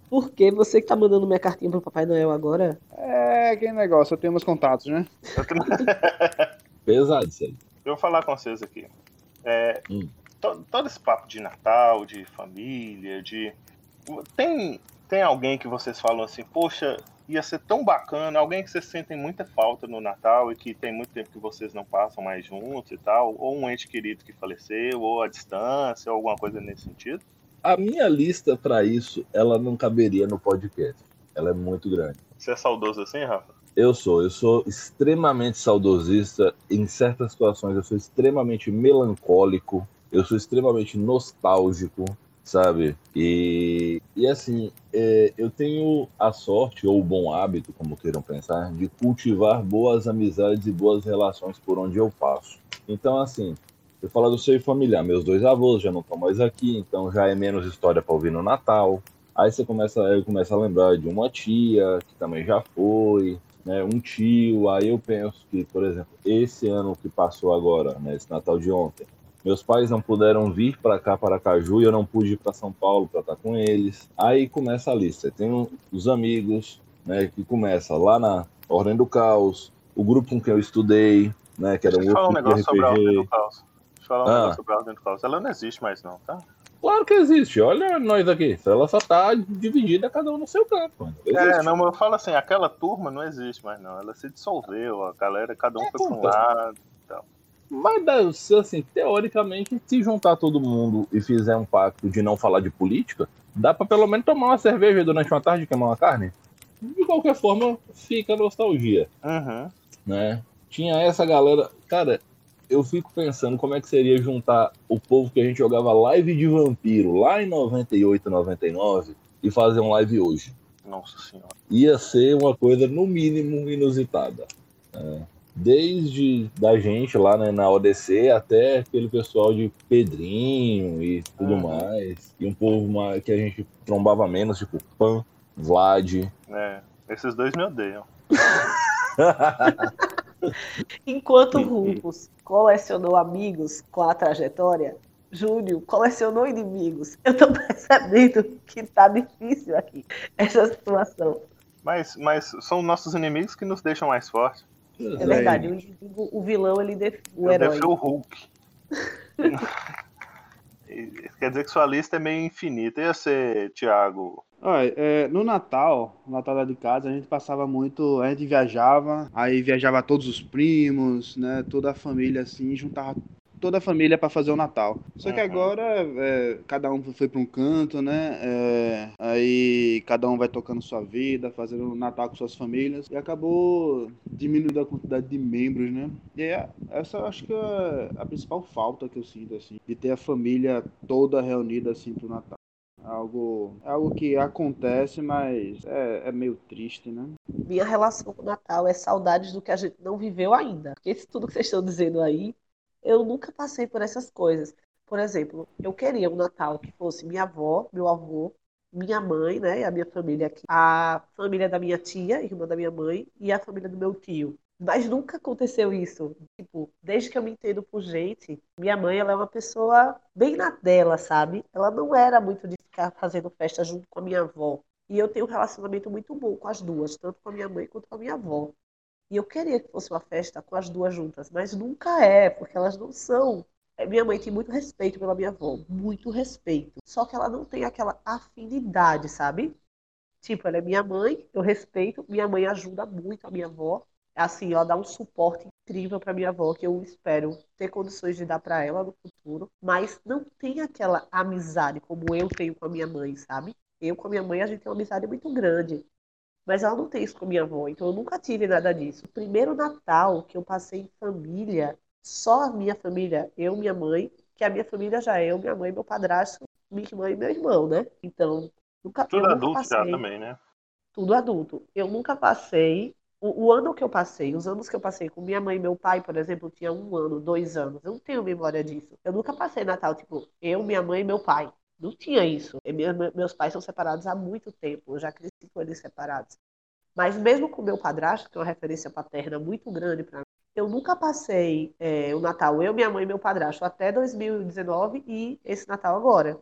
Por quê? Você que tá mandando minha cartinha pro Papai Noel agora? É, aquele negócio, eu tenho meus contatos, né? eu, tenho- Pesado isso aí. eu vou falar com vocês aqui. É, Hum. to- todo esse papo de Natal, de família, de. Tem, tem alguém que vocês falam assim, poxa, ia ser tão bacana, alguém que vocês sentem muita falta no Natal e que tem muito tempo que vocês não passam mais juntos e tal, ou um ente querido que faleceu, ou a distância, ou alguma coisa nesse sentido? A minha lista para isso, ela não caberia no podcast. Ela é muito grande. Você é saudoso assim, Rafa? Eu sou, eu sou extremamente saudosista. Em certas situações, eu sou extremamente melancólico. Eu sou extremamente nostálgico, sabe? E, e assim, é, eu tenho a sorte, ou o bom hábito, como queiram pensar, de cultivar boas amizades e boas relações por onde eu passo. Então, assim, eu falo do seio familiar. Meus dois avós já não estão mais aqui, então já é menos história para ouvir no Natal. Aí você começa, eu começo a lembrar de uma tia que também já foi, né, um tio. Aí eu penso que, por exemplo, esse ano que passou agora, né, esse Natal de ontem, meus pais não puderam vir para cá, para Caju, e eu não pude ir para São Paulo para estar com eles. Aí começa a lista. Tem os amigos, né, que começa lá na Ordem do Caos, o grupo com quem eu estudei, né, que era Deixa um eu falar um grupo negócio de sobre a Ordem do RPG. Caos. Falar um Ah. negócio sobre a Ordem do Caos. Ela não existe mais não, tá? Claro que existe. Olha nós aqui. Ela só tá dividida, cada um no seu canto. É, não, mas eu falo assim, aquela turma não existe mais não. Ela se dissolveu, a galera, cada um É, foi pra um puta. lado. Mas, dá- se, assim, teoricamente, se juntar todo mundo e fizer um pacto de não falar de política, dá pra pelo menos tomar uma cerveja durante uma tarde e queimar uma carne. De qualquer forma, fica nostalgia, Uhum. né? Tinha essa galera... Cara, eu fico pensando como é que seria juntar o povo que a gente jogava live de vampiro lá em 98, 99 e fazer um live hoje. Nossa senhora. Ia ser uma coisa, no mínimo, inusitada. desde da gente lá né, na ODC até aquele pessoal de Pedrinho e tudo Uhum. mais. E um povo mais, que a gente trombava menos, tipo Pan, Vlad. É, esses dois me odeiam. Enquanto Rufus colecionou amigos com a trajetória, Júnior colecionou inimigos. Eu tô percebendo que tá difícil aqui essa situação. Mas, mas são nossos inimigos que nos deixam mais fortes. É verdade, o, o vilão, ele def... o Eu herói. o Hulk. Quer dizer que sua lista é meio infinita. Ia ser, Thiago. Olha, é, no Natal, no Natal lá de casa, a gente passava muito, a gente viajava, aí viajava todos os primos, né, toda a família assim, juntava toda a família para fazer o Natal. Só que Uhum. agora é, cada um foi para um canto, né, é, aí cada um vai tocando sua vida, fazendo o Natal com suas famílias e acabou diminuindo a quantidade de membros, né. E é, essa eu acho que é a principal falta que eu sinto assim, de ter a família toda reunida assim pro Natal. Algo, é algo que acontece, mas é, é meio triste, né? Minha relação com o Natal é saudades do que a gente não viveu ainda. Porque isso tudo que vocês estão dizendo aí, eu nunca passei por essas coisas. Por exemplo, eu queria um Natal que fosse minha avó, meu avô, minha mãe, né, a minha família aqui, a família da minha tia, irmã da minha mãe, e a família do meu tio. Mas nunca aconteceu isso. Tipo, desde que eu me entendo por gente, minha mãe, ela é uma pessoa bem na dela, sabe? Ela não era muito de ficar fazendo festa junto com a minha avó. E eu tenho um relacionamento muito bom com as duas, tanto com a minha mãe quanto com a minha avó. E eu queria que fosse uma festa com as duas juntas, mas nunca é, porque elas não são. É, Minha mãe tem muito respeito pela minha avó, muito respeito. Só que ela não tem aquela afinidade, sabe? Tipo, ela é minha mãe, eu respeito, minha mãe ajuda muito a minha avó. Assim, ela dá um suporte incrível para minha avó que eu espero ter condições de dar para ela no futuro, mas não tem aquela amizade como eu tenho com a minha mãe, sabe? Eu com a minha mãe a gente tem uma amizade muito grande. Mas ela não tem isso com minha avó, então eu nunca tive nada disso. O primeiro Natal que eu passei em família, só a minha família, eu, minha mãe, que a minha família já é eu, minha mãe, meu padrasto, minha irmã e meu irmão, né? Então, nunca, eu Tudo nunca adulto já passei também, né? tudo adulto. Eu nunca passei. O, o ano que eu passei, os anos que eu passei com minha mãe e meu pai, por exemplo, tinha um ano, dois anos. Eu não tenho memória disso. Eu nunca passei Natal, tipo, eu, minha mãe e meu pai. Não tinha isso. Meus pais são separados há muito tempo. Eu já cresci com eles separados. Mas mesmo com meu padrasto, que é uma referência paterna muito grande para mim, eu nunca passei é, o Natal, eu, minha mãe e meu padrasto, até 2019 e esse Natal agora.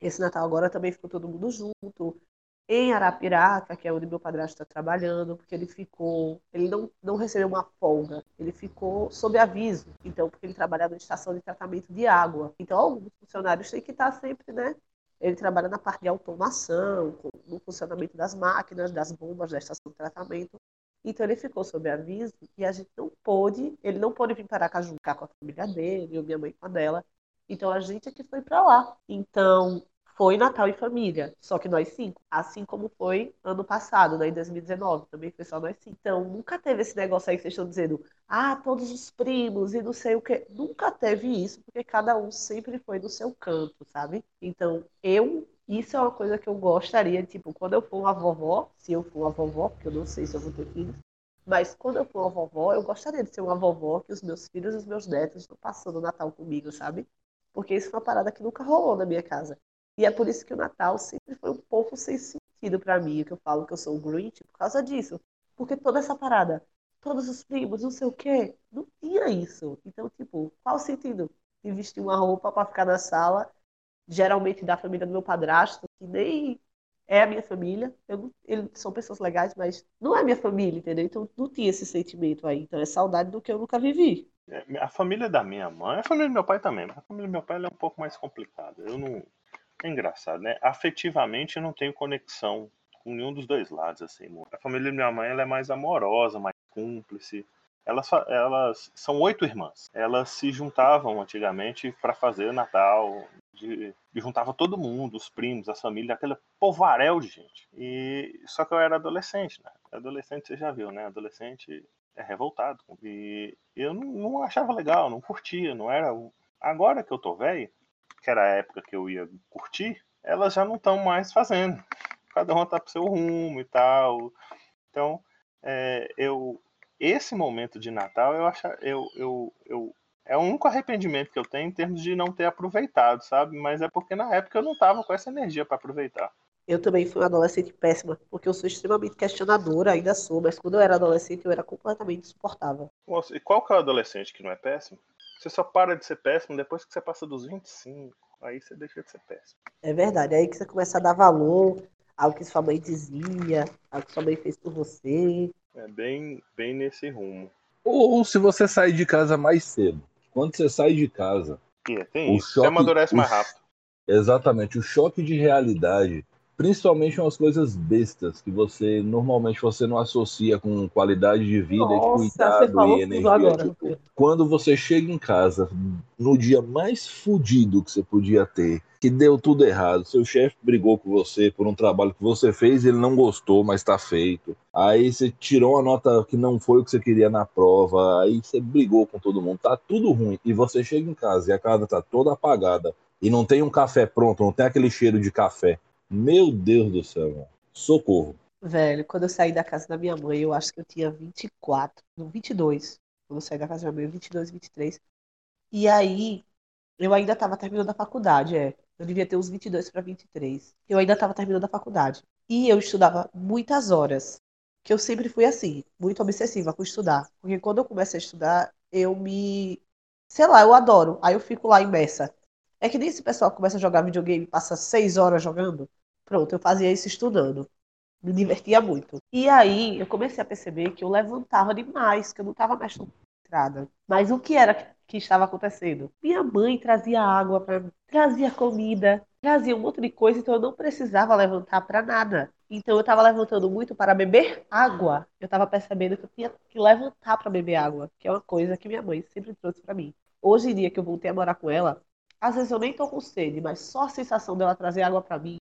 Esse Natal agora também ficou todo mundo junto em Arapiraca, que é onde meu padrasto está trabalhando, porque ele ficou, ele não, não recebeu uma folga, ele ficou sob aviso, então, porque ele trabalha na estação de tratamento de água. Então, alguns funcionários têm que estar sempre, né? Ele trabalha na parte de automação, no funcionamento das máquinas, das bombas da estação de tratamento. Então ele ficou sob aviso e a gente não pôde, ele não pôde vir para Aracaju ficar com a família dele, eu, minha mãe com a dela. Então a gente é que foi para lá. Então foi Natal em família, só que nós cinco. Assim como foi ano passado, né, em 2019, também foi só nós cinco. Então nunca teve esse negócio aí que vocês estão dizendo, ah, todos os primos e não sei o quê. Nunca teve isso, porque cada um sempre foi no seu canto, sabe? Então eu, isso é uma coisa que eu gostaria, tipo, quando eu for uma vovó, se eu for uma vovó, porque eu não sei se eu vou ter filhos, mas quando eu for uma vovó, eu gostaria de ser uma vovó que os meus filhos e os meus netos estão passando o Natal comigo, sabe? Porque isso foi uma parada que nunca rolou na minha casa. E é por isso que o Natal sempre foi um pouco sem sentido pra mim, que eu falo que eu sou o Grinch por causa disso. Porque toda essa parada, todos os primos, não sei o quê, não tinha isso. Então, tipo, qual o sentido de vestir uma roupa pra ficar na sala, geralmente da família do meu padrasto, que nem é a minha família. Eu eles são pessoas legais, mas não é minha família, entendeu? Então não tinha esse sentimento aí. Então é saudade do que eu nunca vivi. É, A família da minha mãe, a família do meu pai também, mas a família do meu pai é um pouco mais complicada. Eu não. É engraçado, né? Afetivamente eu não tenho conexão com nenhum dos dois lados, assim. A família da minha mãe ela é mais amorosa, mais cúmplice. Elas, elas são oito irmãs. Elas se juntavam antigamente para fazer Natal, de, de juntava todo mundo, os primos, as famílias, aquele povaréu de gente. E só que eu era adolescente, né? Adolescente você já viu, né? Adolescente é revoltado. E eu não, não achava legal, não curtia, não era. Agora que eu tô velho, que era a época que eu ia curtir, elas já não estão mais fazendo. Cada uma tá pro seu rumo e tal. Então, é, eu esse momento de Natal eu acho eu, eu, eu é o único arrependimento que eu tenho em termos de não ter aproveitado, sabe? Mas é porque na época eu não tava com essa energia para aproveitar. Eu também fui uma adolescente péssima, porque eu sou extremamente questionadora, ainda sou, mas quando eu era adolescente eu era completamente insuportável. Nossa, E qual que é o adolescente que não é péssimo? Você só para de ser péssimo depois que você passa dos 25. Aí você deixa de ser péssimo. É verdade, é aí que você começa a dar valor ao que sua mãe dizia, ao que sua mãe fez por você. É bem, bem nesse rumo. Ou, ou se você sair de casa mais cedo. Quando você sai de casa, é, tem O isso. Você choque- amadurece o mais rápido. exatamente, o choque de realidade, principalmente umas coisas bestas que você normalmente você não associa com qualidade de vida Nossa, e cuidado e energia. agora. tipo, quando você chega em casa no dia mais fudido que você podia ter, que deu tudo errado, seu chefe brigou com você por um trabalho que você fez, ele não gostou, mas está feito. Aí você tirou uma nota que não foi o que você queria na prova, aí você brigou com todo mundo, tá tudo ruim. E você chega em casa e a casa tá toda apagada e não tem um café pronto, não tem aquele cheiro de café. Meu Deus do céu, mano. socorro. Velho, quando eu saí da casa da minha mãe, eu acho que eu tinha 24, não, 22. Quando eu saí da casa da minha mãe, 22, 23. E aí, eu ainda tava terminando a faculdade, é. Eu devia ter uns 22 para 23. Eu ainda tava terminando a faculdade. E eu estudava muitas horas. Que eu sempre fui assim, muito obsessiva com estudar. Porque quando eu comecei a estudar, eu me. Sei lá, eu adoro. Aí eu fico lá imersa. É que nem esse pessoal que começa a jogar videogame passa seis horas jogando. Pronto, eu fazia isso estudando me divertia muito. E aí eu comecei a perceber que eu levantava demais, que eu não estava mais concentrada. Mas o que era que estava acontecendo? Minha mãe trazia água para mim, trazia comida, trazia um monte de coisa, então eu não precisava levantar para nada. Então eu estava levantando muito para beber água. Eu estava percebendo que eu tinha que levantar para beber água, que é uma coisa que minha mãe sempre trouxe para mim. Hoje em dia que eu voltei a morar com ela, às vezes eu nem tô com sede, mas só a sensação dela trazer água para mim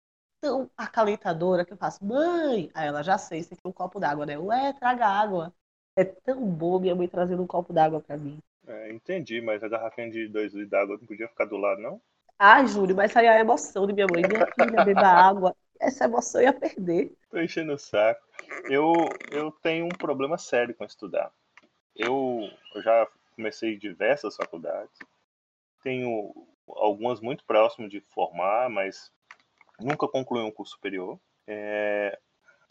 tão acalentadora que eu faço, mãe! Aí ela já sei, você quer um copo d'água, né? Ué, traga água. É tão bom minha mãe trazendo um copo d'água pra mim. É, entendi, mas a garrafinha de 2 litros d'água não podia ficar do lado, não? Ai, Júlio, mas aí a emoção de minha mãe, minha filha, beba água. Essa emoção eu ia perder. Tô enchendo o saco. Eu, eu tenho um problema sério com estudar. Eu, eu já comecei diversas faculdades. Tenho algumas muito próximas de formar, mas nunca concluí um curso superior. É,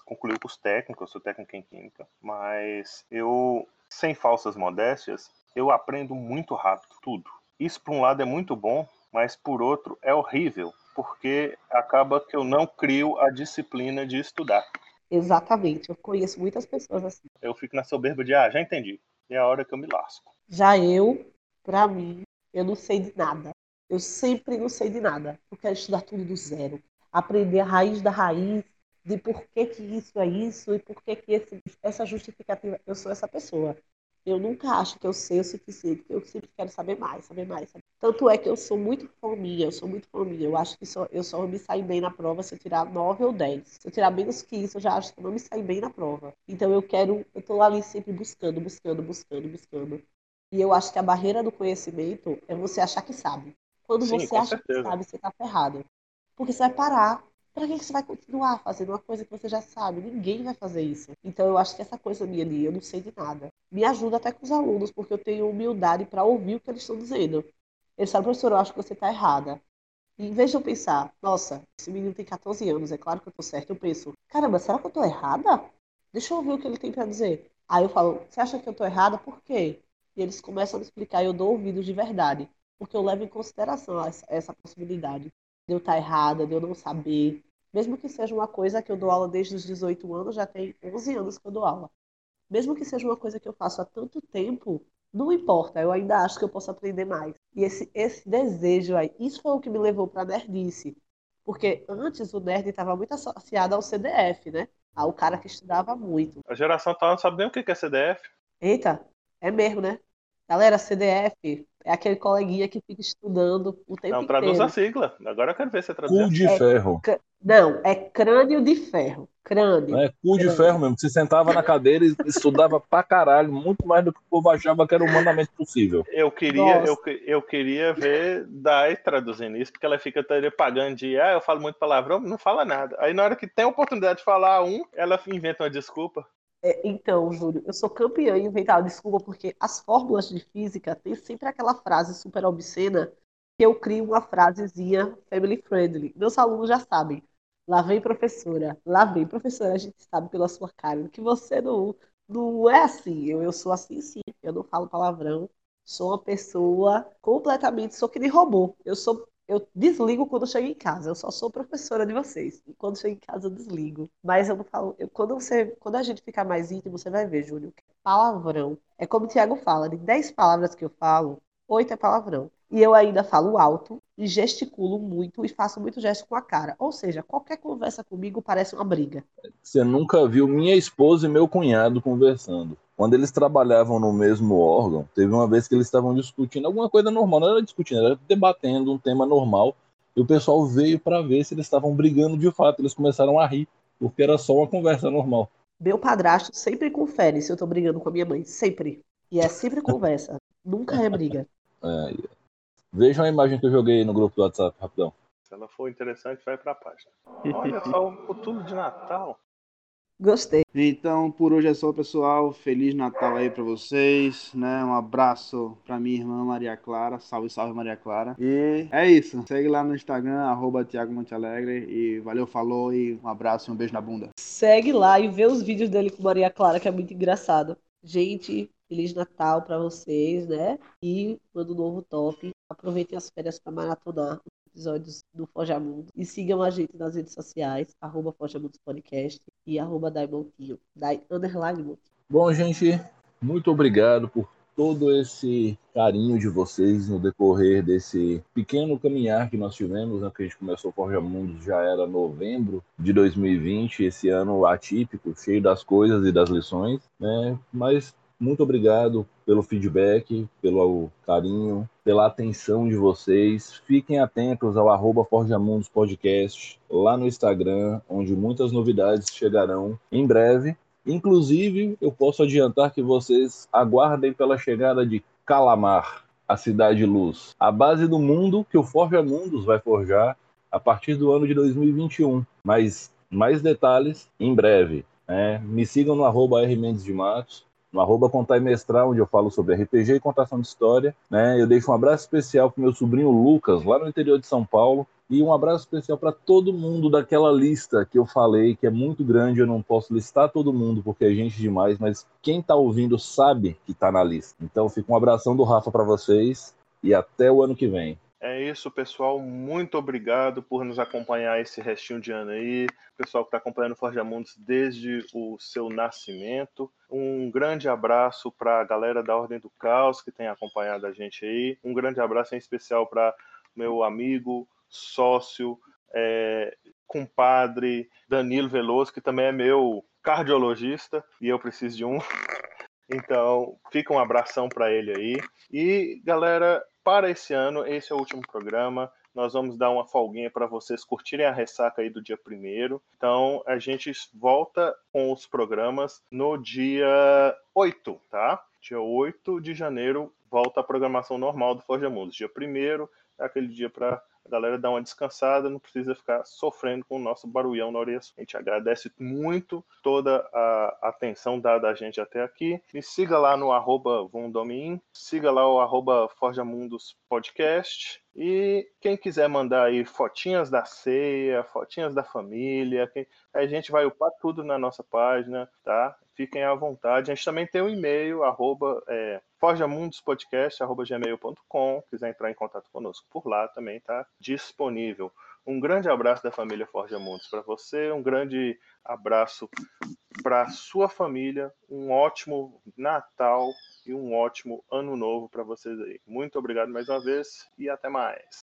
concluí o curso técnico, eu sou técnico em química, mas eu, sem falsas modéstias, eu aprendo muito rápido, tudo. Isso, por um lado, é muito bom, mas por outro, é horrível, porque acaba que eu não crio a disciplina de estudar. Exatamente. Eu conheço muitas pessoas assim. Eu fico na soberba de, ah, já entendi. É a hora que eu me lasco. Já eu, pra mim, eu não sei de nada. Eu sempre não sei de nada. Eu quero estudar tudo do zero. Aprender a raiz da raiz, de por que, que isso é isso e por que, que esse, essa justificativa. Eu sou essa pessoa. Eu nunca acho que eu sei o suficiente, eu sempre quero saber mais, saber mais. Saber. Tanto é que eu sou muito fominha, eu sou muito fominha. Eu acho que só, eu só me saio bem na prova se eu tirar 9 ou 10. Se eu tirar menos que isso, eu já acho que eu não me saio bem na prova. Então eu quero, eu tô ali sempre buscando, buscando, buscando, buscando. E eu acho que a barreira do conhecimento é você achar que sabe. Quando Sim, você acha certeza. que sabe, você tá ferrado. Porque você vai parar. Pra que você vai continuar fazendo uma coisa que você já sabe? Ninguém vai fazer isso. Então eu acho que essa coisa minha ali, eu não sei de nada, me ajuda até com os alunos, porque eu tenho humildade para ouvir o que eles estão dizendo. Eles falam, professor, eu acho que você tá errada. E em vez de eu pensar, nossa, esse menino tem 14 anos, é claro que eu tô certo, eu penso, caramba, será que eu tô errada? Deixa eu ouvir o que ele tem para dizer. Aí eu falo, você acha que eu tô errada? Por quê? E eles começam a me explicar e eu dou ouvidos de verdade. Porque eu levo em consideração essa, essa possibilidade de eu estar errada, de eu não saber. Mesmo que seja uma coisa que eu dou aula desde os 18 anos, já tem 11 anos que eu dou aula. Mesmo que seja uma coisa que eu faço há tanto tempo, não importa, eu ainda acho que eu posso aprender mais. E esse, esse desejo aí, isso foi o que me levou para a nerdice. Porque antes o nerd estava muito associado ao CDF, né? Ao cara que estudava muito. A geração atual não sabe nem o que é CDF. Eita, é mesmo, né? Galera, CDF é aquele coleguinha que fica estudando o tempo Não, traduz inteiro. a sigla. Agora eu quero ver você traduzir. Cu de É. ferro. Não, é crânio de ferro. Crânio. É cu de É. ferro mesmo. Você sentava na cadeira e estudava pra caralho, muito mais do que o povo achava que era humanamente possível. Eu queria, Nossa. eu, eu queria ver Dai traduzindo isso, porque ela fica pagando de, ah, eu falo muito palavrão, não fala nada. Aí na hora que tem a oportunidade de falar um, ela inventa uma desculpa. É, então, Júlio, eu sou campeã em inventar desculpa porque as fórmulas de física têm sempre aquela frase super obscena que eu crio uma frasezinha family friendly. Meus alunos já sabem. Lá vem professora, lá vem professora, a gente sabe pela sua cara que você não, não é assim. Eu, eu sou assim sim, eu não falo palavrão, sou uma pessoa completamente, sou que nem robô. Eu sou eu desligo quando chego em casa. Eu só sou professora de vocês. E quando chego em casa, eu desligo. Mas eu não falo. Eu, quando, você, quando a gente ficar mais íntimo, você vai ver, Júlio, que é palavrão. É como o Tiago fala: de 10 palavras que eu falo, 8 é palavrão. E eu ainda falo alto e gesticulo muito e faço muito gesto com a cara. Ou seja, qualquer conversa comigo parece uma briga. Você nunca viu minha esposa e meu cunhado conversando. Quando eles trabalhavam no mesmo órgão, teve uma vez que eles estavam discutindo alguma coisa normal, não era discutindo, era debatendo um tema normal. E o pessoal veio para ver se eles estavam brigando de fato. Eles começaram a rir, porque era só uma conversa normal. Meu padrasto sempre confere se eu tô brigando com a minha mãe. Sempre. E é sempre conversa. Nunca é briga. É, Vejam a imagem que eu joguei no grupo do WhatsApp, rapidão. Se ela for interessante, vai pra página. Olha só o tudo de Natal. Gostei. Então, por hoje é só, pessoal. Feliz Natal aí pra vocês, né? Um abraço pra minha irmã Maria Clara. Salve, salve, Maria Clara. E é isso. Segue lá no Instagram, arroba Thiago. E valeu, falou e um abraço e um beijo na bunda. Segue lá e vê os vídeos dele com Maria Clara, que é muito engraçado. Gente, Feliz Natal pra vocês, né? E ano novo top. Aproveitem as férias para maratonar episódios do Forja Mundo. E sigam a gente nas redes sociais, arroba Forja Mundos Podcast e arroba Daimontinho. Bom, gente, muito obrigado por todo esse carinho de vocês no decorrer desse pequeno caminhar que nós tivemos, né, que a gente começou o Forja Mundos já era novembro de 2020, esse ano atípico, cheio das coisas e das lições, né? Mas muito obrigado pelo feedback, pelo carinho, pela atenção de vocês. Fiquem atentos ao arroba Forjamundos Podcast lá no Instagram, onde muitas novidades chegarão em breve. Inclusive, eu posso adiantar que vocês aguardem pela chegada de Calamar, a Cidade Luz, a base do mundo que o Forja Mundos vai forjar a partir do ano de 2021. Mas mais detalhes em breve. Né? Me sigam no arroba Matos no arroba Contar e Mestrar, onde eu falo sobre RPG e contação de história. Né? Eu deixo um abraço especial para meu sobrinho Lucas, lá no interior de São Paulo. E um abraço especial para todo mundo daquela lista que eu falei, que é muito grande, eu não posso listar todo mundo porque é gente demais, mas quem está ouvindo sabe que está na lista. Então fica um abração do Rafa para vocês e até o ano que vem. É isso, pessoal. Muito obrigado por nos acompanhar esse restinho de ano aí. Pessoal que está acompanhando o Forja Mundos desde o seu nascimento. Um grande abraço para a galera da Ordem do Caos que tem acompanhado a gente aí. Um grande abraço em especial para meu amigo, sócio, é, compadre Danilo Veloso, que também é meu cardiologista e eu preciso de um. Então, fica um abração para ele aí. E, galera, para esse ano, esse é o último programa. Nós vamos dar uma folguinha para vocês curtirem a ressaca aí do dia primeiro. Então, a gente volta com os programas no dia 8, tá? Dia 8 de janeiro volta a programação normal do Forja Mundos. Dia primeiro é aquele dia para a galera dar uma descansada, não precisa ficar sofrendo com o nosso barulhão na orelha. A gente agradece muito toda a atenção dada a gente até aqui. Me siga lá no arroba Vundomin, siga lá o arroba Forja Mundos Podcast. E quem quiser mandar aí fotinhas da ceia, fotinhas da família, quem... a gente vai upar tudo na nossa página, tá? Fiquem à vontade. A gente também tem o um e-mail, arroba, é, forjamundospodcast.gmail.com. Quiser entrar em contato conosco por lá também tá disponível. Um grande abraço da família Forja Mundos para você, um grande abraço para sua família, um ótimo Natal e um ótimo ano novo para vocês aí. Muito obrigado mais uma vez e até mais.